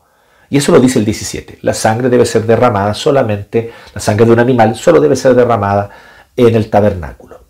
Y eso lo dice el 17. La sangre debe ser derramada solamente, la sangre de un animal solo debe ser derramada en el tabernáculo.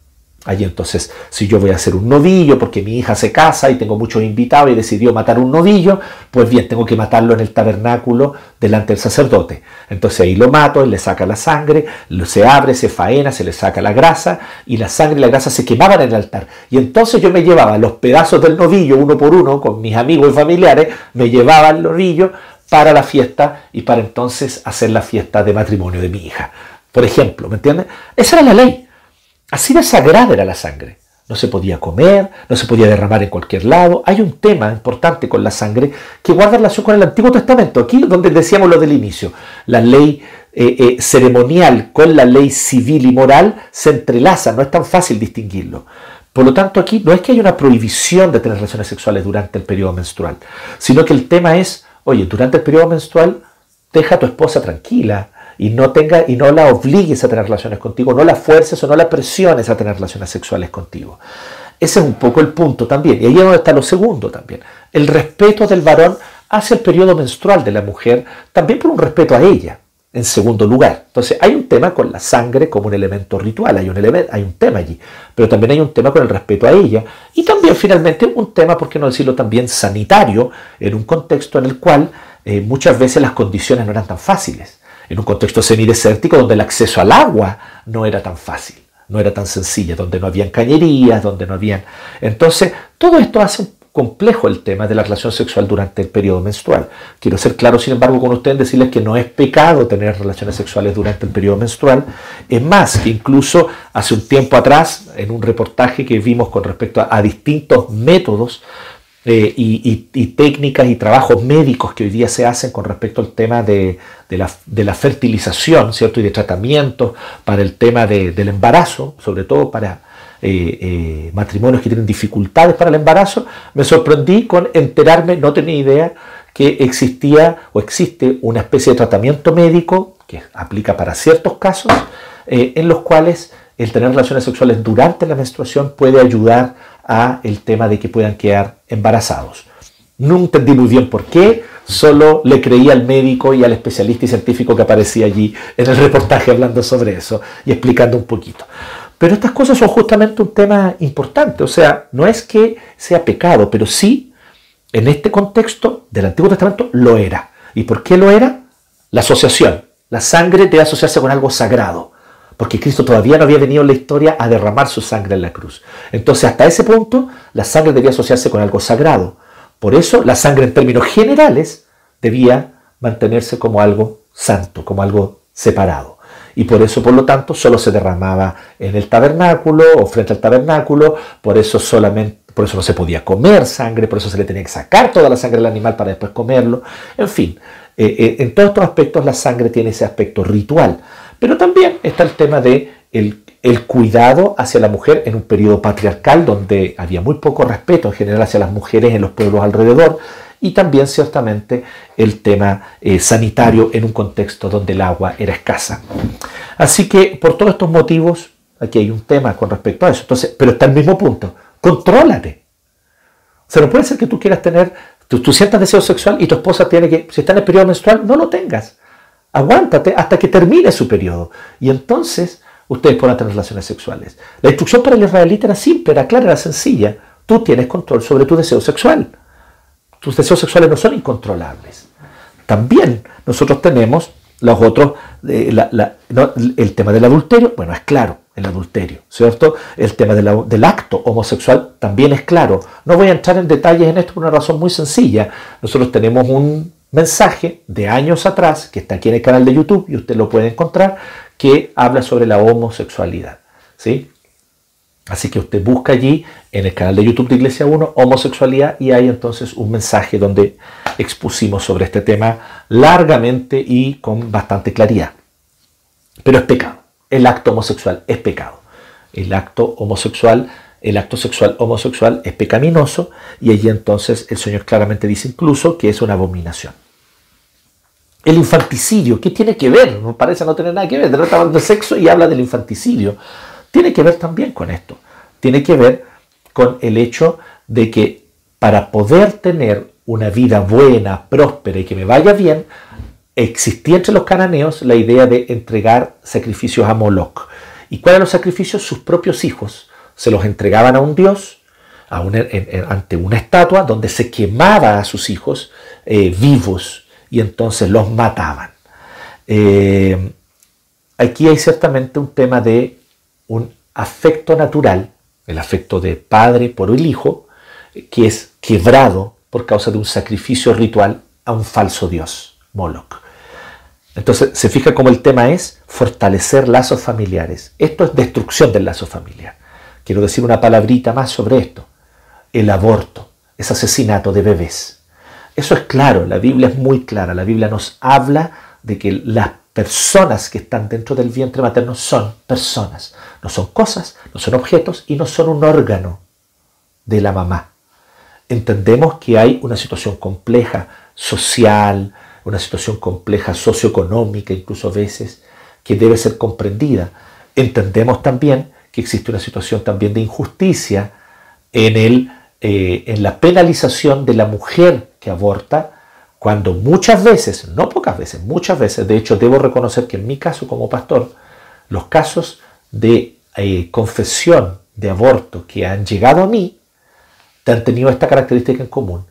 Allí entonces, si yo voy a hacer un novillo porque mi hija se casa y tengo muchos invitados y decidió matar un novillo, pues bien, tengo que matarlo en el tabernáculo delante del sacerdote. Entonces ahí lo mato, él le saca la sangre, se abre, se faena, se le saca la grasa y la sangre y la grasa se quemaban en el altar. Y entonces yo me llevaba los pedazos del novillo uno por uno con mis amigos y familiares, me llevaba el novillo para la fiesta y para entonces hacer la fiesta de matrimonio de mi hija. Por ejemplo, ¿me entiendes? Esa era la ley. Así de sagrada era la sangre. no se podía comer, no se podía derramar en cualquier lado. Hay un tema importante con la sangre que guarda relación con el Antiguo Testamento, aquí donde decíamos lo del inicio. La ley eh, eh, ceremonial con la ley civil y moral se entrelaza, no es tan fácil distinguirlo. Por lo tanto, aquí no es que haya una prohibición de tener relaciones sexuales durante el periodo menstrual, sino que el tema es, oye, durante el periodo menstrual deja a tu esposa tranquila, y no, tenga, y no la obligues a tener relaciones contigo, no la fuerces o no la presiones a tener relaciones sexuales contigo. Ese es un poco el punto también. Y ahí es donde está lo segundo también. El respeto del varón hacia el periodo menstrual de la mujer, también por un respeto a ella, en segundo lugar. Entonces hay un tema con la sangre como un elemento ritual, hay un, elemento, hay un tema allí, pero también hay un tema con el respeto a ella y también finalmente un tema, por qué no decirlo también, sanitario, en un contexto en el cual eh, muchas veces las condiciones no eran tan fáciles en un contexto semidesértico donde el acceso al agua no era tan fácil, no era tan sencilla, donde no habían cañerías, donde no habían... Entonces, todo esto hace complejo el tema de la relación sexual durante el periodo menstrual. Quiero ser claro, sin embargo, con ustedes, decirles que no es pecado tener relaciones sexuales durante el periodo menstrual. Es más, que incluso hace un tiempo atrás, en un reportaje que vimos con respecto a distintos métodos eh, y, técnicas y trabajos médicos que hoy día se hacen con respecto al tema de, la, fertilización, ¿cierto? Y de tratamientos para el tema del embarazo, sobre todo para eh, eh, matrimonios que tienen dificultades para el embarazo, me sorprendí con enterarme, no tenía idea, que existía o existe una especie de tratamiento médico que aplica para ciertos casos, en los cuales el tener relaciones sexuales durante la menstruación puede ayudar a el tema de que puedan quedar embarazados. No entendí muy bien por qué, solo le creí al médico y al especialista y científico que aparecía allí en el reportaje hablando sobre eso y explicando un poquito. Pero estas cosas son justamente un tema importante, o sea, no es que sea pecado, pero sí, en este contexto del Antiguo Testamento lo era. ¿Y por qué lo era? La asociación. La sangre debe asociarse con algo sagrado porque Cristo todavía no había venido en la historia a derramar su sangre en la cruz. Entonces, hasta ese punto, la sangre debía asociarse con algo sagrado. Por eso, la sangre en términos generales debía mantenerse como algo santo, como algo separado. Y por eso, por lo tanto, solo se derramaba en el tabernáculo o frente al tabernáculo, por eso solamente por eso no se podía comer sangre, por eso se le tenía que sacar toda la sangre del animal para después comerlo. En fin, eh, eh, en todos estos aspectos la sangre tiene ese aspecto ritual. Pero también está el tema de el, cuidado hacia la mujer en un periodo patriarcal donde había muy poco respeto en general hacia las mujeres en los pueblos alrededor y también ciertamente el tema eh, sanitario en un contexto donde el agua era escasa. Así que por todos estos motivos, aquí hay un tema con respecto a eso. Entonces, pero está el mismo punto, contrólate. O sea, no puede ser que tú quieras tener, tú, tú sientas deseo sexual y tu esposa tiene que, si está en el periodo menstrual, no lo tengas. Aguántate hasta que termine su periodo. Y entonces ustedes podrán tener relaciones sexuales. La instrucción para el israelita era simple, era clara, era sencilla. Tú tienes control sobre tu deseo sexual. Tus deseos sexuales no son incontrolables. También nosotros tenemos los otros, eh, el tema del adulterio, bueno, es claro, el adulterio, ¿cierto? El tema del acto homosexual también es claro. No voy a entrar en detalles en esto por una razón muy sencilla. Nosotros tenemos un mensaje de años atrás, que está aquí en el canal de YouTube y usted lo puede encontrar, que habla sobre la homosexualidad. ¿sí? Así que usted busca allí en el canal de YouTube de Iglesia 1 homosexualidad y hay entonces un mensaje donde expusimos sobre este tema largamente y con bastante claridad. Pero es pecado. El acto homosexual es pecado. El acto homosexual el acto sexual homosexual es pecaminoso y allí entonces el Señor claramente dice incluso que es una abominación. El infanticidio, ¿qué tiene que ver? No parece no tener nada que ver. Hablando de sexo y habla del infanticidio. Tiene que ver también con esto. Tiene que ver con el hecho de que para poder tener una vida buena, próspera y que me vaya bien, existía entre los cananeos la idea de entregar sacrificios a Moloch. ¿Y cuáles eran los sacrificios? Sus propios hijos se los entregaban a un dios, ante una estatua donde se quemaba a sus hijos eh, vivos y entonces los mataban. Eh, aquí hay ciertamente un tema de un afecto natural, el afecto de padre por el hijo, que es quebrado por causa de un sacrificio ritual a un falso dios, Moloch. Entonces se fija cómo el tema es fortalecer lazos familiares. Esto es destrucción del lazo familiar. quiero decir una palabrita más sobre esto. El aborto es asesinato de bebés. Eso es claro, la Biblia es muy clara. La Biblia nos habla de que las personas que están dentro del vientre materno son personas, no son cosas, no son objetos y no son un órgano de la mamá. Entendemos que hay una situación compleja social, una situación compleja socioeconómica, incluso a veces, que debe ser comprendida. Entendemos también que existe una situación también de injusticia en, el, eh, en la penalización de la mujer que aborta, cuando muchas veces, no pocas veces, muchas veces, de hecho debo reconocer que en mi caso como pastor, los casos de eh, confesión de aborto que han llegado a mí, han tenido esta característica en común.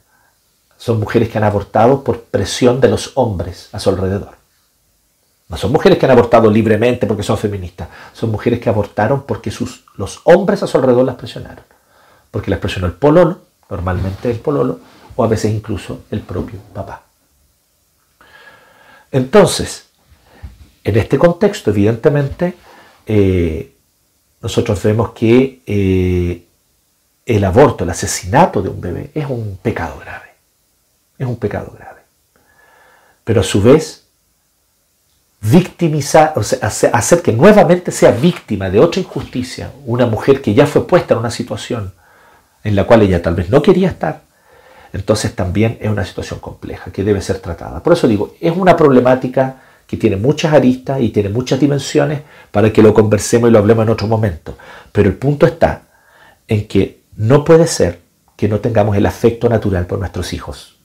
Son mujeres que han abortado por presión de los hombres a su alrededor. No son mujeres que han abortado libremente porque son feministas. Son mujeres que abortaron porque sus, los hombres a su alrededor las presionaron. Porque las presionó el pololo, normalmente el pololo, o a veces incluso el propio papá. Entonces, en este contexto, evidentemente, eh, nosotros vemos que eh, el aborto, el asesinato de un bebé es un pecado grave. Es un pecado grave. Pero a su vez, victimizar, o hacer que nuevamente sea víctima de otra injusticia, una mujer que ya fue puesta en una situación en la cual ella tal vez no quería estar, entonces también es una situación compleja que debe ser tratada. Por eso digo, es una problemática que tiene muchas aristas y tiene muchas dimensiones para que lo conversemos y lo hablemos en otro momento. Pero el punto está en que no puede ser que no tengamos el afecto natural por nuestros hijos.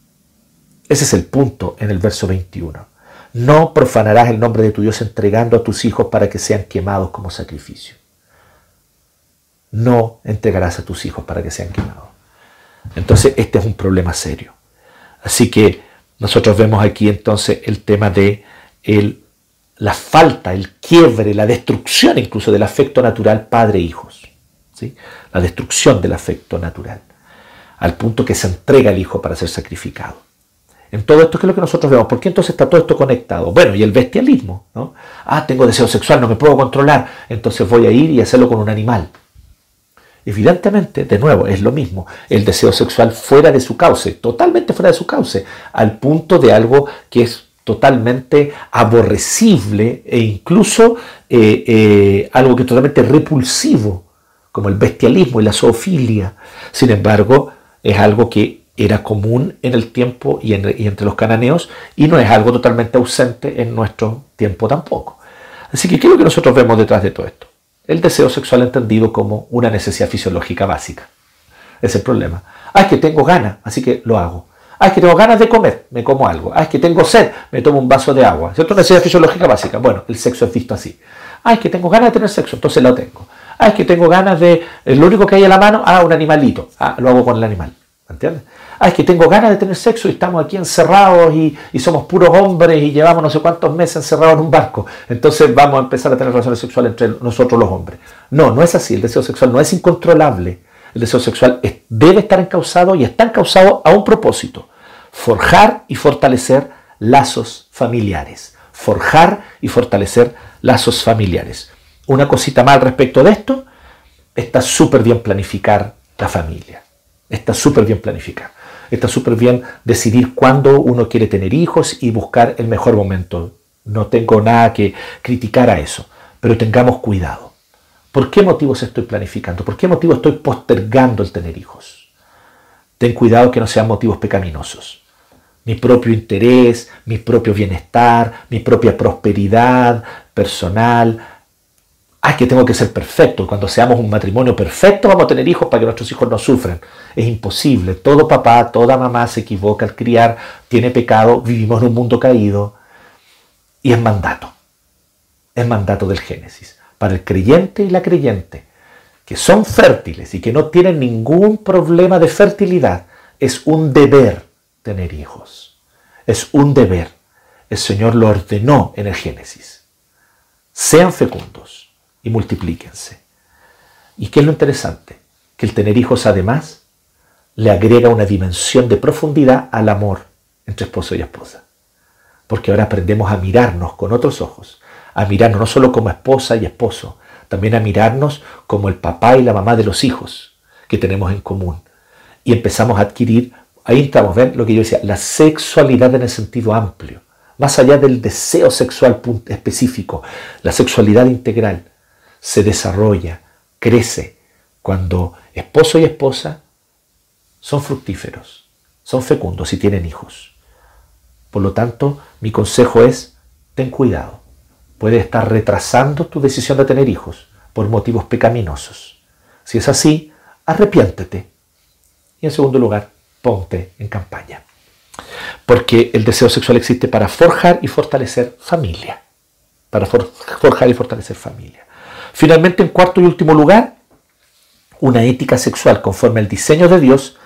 Ese es el punto en el verso 21. No profanarás el nombre de tu Dios entregando a tus hijos para que sean quemados como sacrificio. No entregarás a tus hijos para que sean quemados. Entonces, este es un problema serio. Así que nosotros vemos aquí entonces el tema de la falta, el quiebre, la destrucción incluso del afecto natural padre-hijos la destrucción del afecto natural, al punto que se entrega el hijo para ser sacrificado. En todo esto, ¿qué es lo que nosotros vemos? ¿Por qué entonces está todo esto conectado? Bueno, y el bestialismo, ¿no? Ah, tengo deseo sexual, no me puedo controlar, entonces voy a ir y hacerlo con un animal. Evidentemente, de nuevo, es lo mismo, el deseo sexual fuera de su cauce, totalmente fuera de su cauce, al punto de algo que es totalmente aborrecible e incluso eh, eh, algo que es totalmente repulsivo como el bestialismo y la zoofilia. Sin embargo, es algo que era común en el tiempo y, entre los cananeos y no es algo totalmente ausente en nuestro tiempo tampoco. Así que, ¿qué es lo que nosotros vemos detrás de todo esto? El deseo sexual entendido como una necesidad fisiológica básica. Es el problema. Ah, es que tengo ganas, así que lo hago. Ah, es que tengo ganas de comer, me como algo. Ah, es que tengo sed, me tomo un vaso de agua. ¿Cierto? Necesidad fisiológica básica. Bueno, el sexo es visto así. Ah, es que tengo ganas de tener sexo, entonces lo tengo. Ah, es que tengo ganas de. Lo único que hay a la mano, ah, un animalito. Ah, lo hago con el animal. ¿Entiendes? Ah, es que tengo ganas de tener sexo y estamos aquí encerrados y, somos puros hombres y llevamos no sé cuántos meses encerrados en un barco. Entonces vamos a empezar a tener relaciones sexuales entre nosotros los hombres. No, no es así. El deseo sexual no es incontrolable. El deseo sexual debe estar encausado y está encausado a un propósito. Forjar y fortalecer lazos familiares. Forjar y fortalecer lazos familiares. Una cosita más respecto de esto, está súper bien planificar la familia. Está súper bien planificar. Está súper bien decidir cuándo uno quiere tener hijos y buscar el mejor momento. No tengo nada que criticar a eso, pero tengamos cuidado. ¿Por qué motivos estoy planificando? ¿Por qué motivo estoy postergando el tener hijos? Ten cuidado que no sean motivos pecaminosos. Mi propio interés, mi propio bienestar, mi propia prosperidad personal, ay, que tengo que ser perfecto. Cuando seamos un matrimonio perfecto vamos a tener hijos para que nuestros hijos no sufran. Es imposible. Todo papá, toda mamá se equivoca al criar, tiene pecado, vivimos en un mundo caído y es mandato. Es mandato del Génesis. Para el creyente y la creyente, que son fértiles y que no tienen ningún problema de fertilidad, es un deber tener hijos. Es un deber. El Señor lo ordenó en el Génesis. Sean fecundos y multiplíquense. ¿Y qué es lo interesante? Que el tener hijos además le agrega una dimensión de profundidad al amor entre esposo y esposa. Porque ahora aprendemos a mirarnos con otros ojos, a mirarnos no solo como esposa y esposo, también a mirarnos como el papá y la mamá de los hijos que tenemos en común. Y empezamos a adquirir, ahí estamos, ven lo que yo decía, la sexualidad en el sentido amplio, más allá del deseo sexual específico, la sexualidad integral se desarrolla, crece, cuando esposo y esposa son fructíferos, son fecundos y tienen hijos. Por lo tanto, mi consejo es, ten cuidado. Puede estar retrasando tu decisión de tener hijos por motivos pecaminosos. Si es así, arrepiéntete. Y en segundo lugar, ponte en campaña. Porque el deseo sexual existe para forjar y fortalecer familia. Para forjar y fortalecer familia. Finalmente, en cuarto y último lugar, una ética sexual conforme al diseño de Dios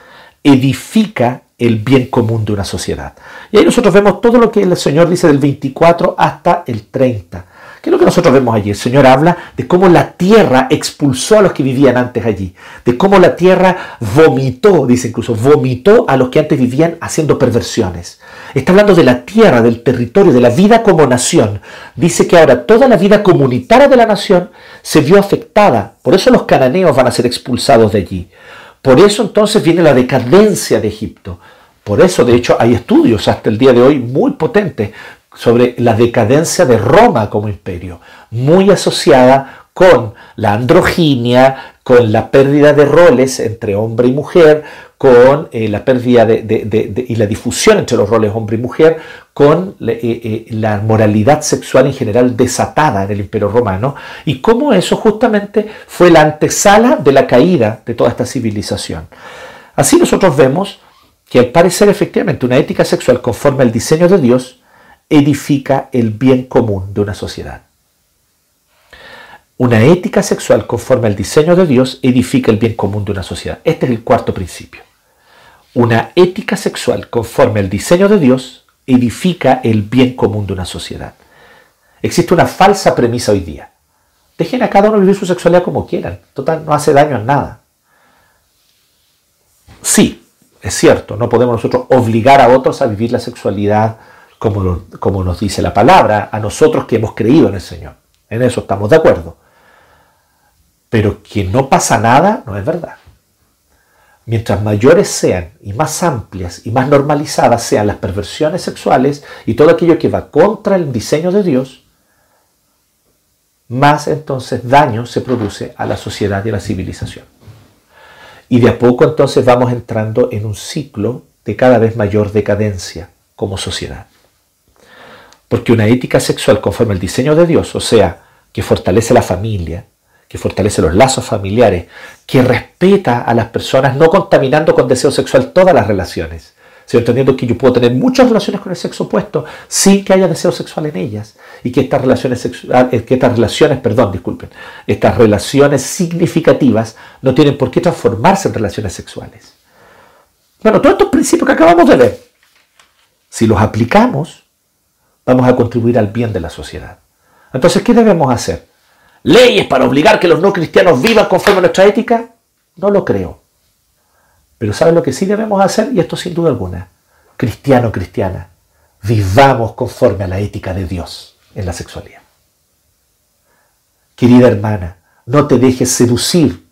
edifica el bien común de una sociedad. Y ahí nosotros vemos todo lo que el Señor dice del 24 hasta el 30. ¿Qué es lo que nosotros vemos allí? El Señor habla de cómo la tierra expulsó a los que vivían antes allí, de cómo la tierra vomitó, dice incluso, vomitó a los que antes vivían haciendo perversiones. Está hablando de la tierra, del territorio, de la vida como nación. Dice que ahora toda la vida comunitaria de la nación se vio afectada. Por eso los cananeos van a ser expulsados de allí. Por eso entonces viene la decadencia de Egipto. Por eso, de hecho, hay estudios hasta el día de hoy muy potentes sobre la decadencia de Roma como imperio, muy asociada con la androginia, con la pérdida de roles entre hombre y mujer, con eh, la pérdida de, y la difusión entre los roles hombre y mujer, con eh, eh, la moralidad sexual en general desatada en el imperio romano, y cómo eso justamente fue la antesala de la caída de toda esta civilización. Así nosotros vemos que al parecer efectivamente una ética sexual conforme al diseño de Dios edifica el bien común de una sociedad. Una ética sexual conforme al diseño de Dios edifica el bien común de una sociedad. Este es el cuarto principio. Una ética sexual conforme al diseño de Dios edifica el bien común de una sociedad. Existe una falsa premisa hoy día. Dejen a cada uno vivir su sexualidad como quieran. Total, no hace daño a nada. Sí, es cierto, no podemos nosotros obligar a otros a vivir la sexualidad como, como nos dice la palabra, a nosotros que hemos creído en el Señor. En eso estamos de acuerdo. Pero que no pasa nada no es verdad. Mientras mayores sean y más amplias y más normalizadas sean las perversiones sexuales y todo aquello que va contra el diseño de Dios, más entonces daño se produce a la sociedad y a la civilización. Y de a poco entonces vamos entrando en un ciclo de cada vez mayor decadencia como sociedad. Porque una ética sexual conforme al diseño de Dios, o sea, que fortalece la familia, que fortalece los lazos familiares, que respeta a las personas, no contaminando con deseo sexual todas las relaciones, sino entendiendo que yo puedo tener muchas relaciones con el sexo opuesto sin que haya deseo sexual en ellas y que estas relaciones sexuales, eh, que estas relaciones, perdón, disculpen, estas relaciones significativas no tienen por qué transformarse en relaciones sexuales. Bueno, todos estos principios que acabamos de ver, si los aplicamos, vamos a contribuir al bien de la sociedad. Entonces, ¿qué debemos hacer? ¿Leyes para obligar que los no cristianos vivan conforme a nuestra ética? No lo creo. Pero ¿saben lo que sí debemos hacer? Y esto sin duda alguna. Cristiano, cristiana, vivamos conforme a la ética de Dios en la sexualidad. Querida hermana, no te dejes seducir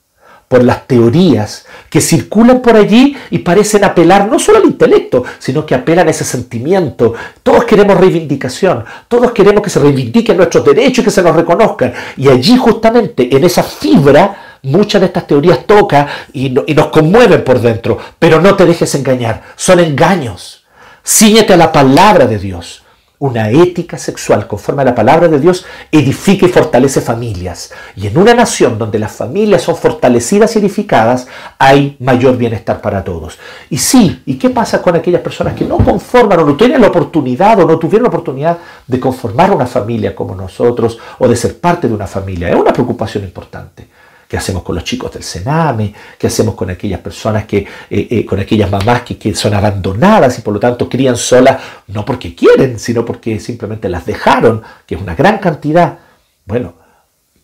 por las teorías que circulan por allí y parecen apelar no solo al intelecto, sino que apelan a ese sentimiento. Todos queremos reivindicación, todos queremos que se reivindiquen nuestros derechos y que se nos reconozcan. Y allí justamente en esa fibra muchas de estas teorías tocan y, y nos conmueven por dentro. Pero no te dejes engañar, son engaños. Síñete a la palabra de Dios. Una ética sexual conforme a la palabra de Dios edifica y fortalece familias. Y en una nación donde las familias son fortalecidas y edificadas, hay mayor bienestar para todos. Y sí, ¿y qué pasa con aquellas personas que no conforman o no tienen la oportunidad o no tuvieron la oportunidad de conformar una familia como nosotros o de ser parte de una familia? Es una preocupación importante. ¿Qué hacemos con los chicos del Sename? ¿Qué hacemos con aquellas personas que, eh, eh, con aquellas mamás que, que, son abandonadas y por lo tanto crían solas, no porque quieren, sino porque simplemente las dejaron, que es una gran cantidad? Bueno,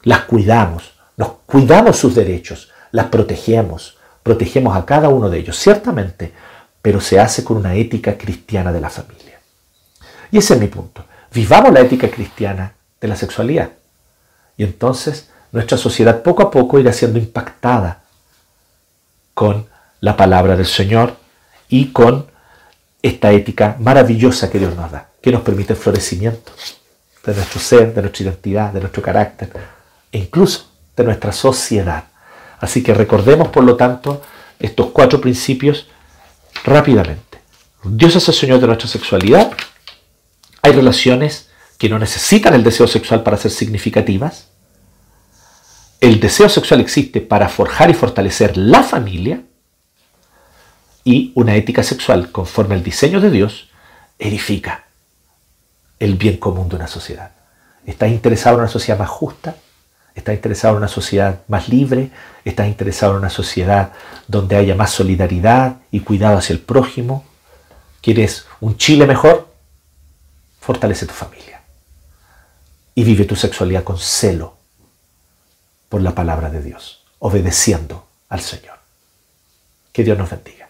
las cuidamos, nos cuidamos sus derechos, las protegemos, protegemos a cada uno de ellos, ciertamente, pero se hace con una ética cristiana de la familia. Y ese es mi punto. Vivamos la ética cristiana de la sexualidad. Y entonces nuestra sociedad poco a poco irá siendo impactada con la palabra del Señor y con esta ética maravillosa que Dios nos da, que nos permite el florecimiento de nuestro ser, de nuestra identidad, de nuestro carácter e incluso de nuestra sociedad. Así que recordemos, por lo tanto, estos cuatro principios rápidamente. Dios es el Señor de nuestra sexualidad. Hay relaciones que no necesitan el deseo sexual para ser significativas. El deseo sexual existe para forjar y fortalecer la familia. Y una ética sexual conforme al diseño de Dios edifica el bien común de una sociedad. ¿Estás interesado en una sociedad más justa? ¿Estás interesado en una sociedad más libre? ¿Estás interesado en una sociedad donde haya más solidaridad y cuidado hacia el prójimo? ¿Quieres un Chile mejor? Fortalece tu familia. Y vive tu sexualidad con celo por la palabra de Dios, obedeciendo al Señor. Que Dios nos bendiga.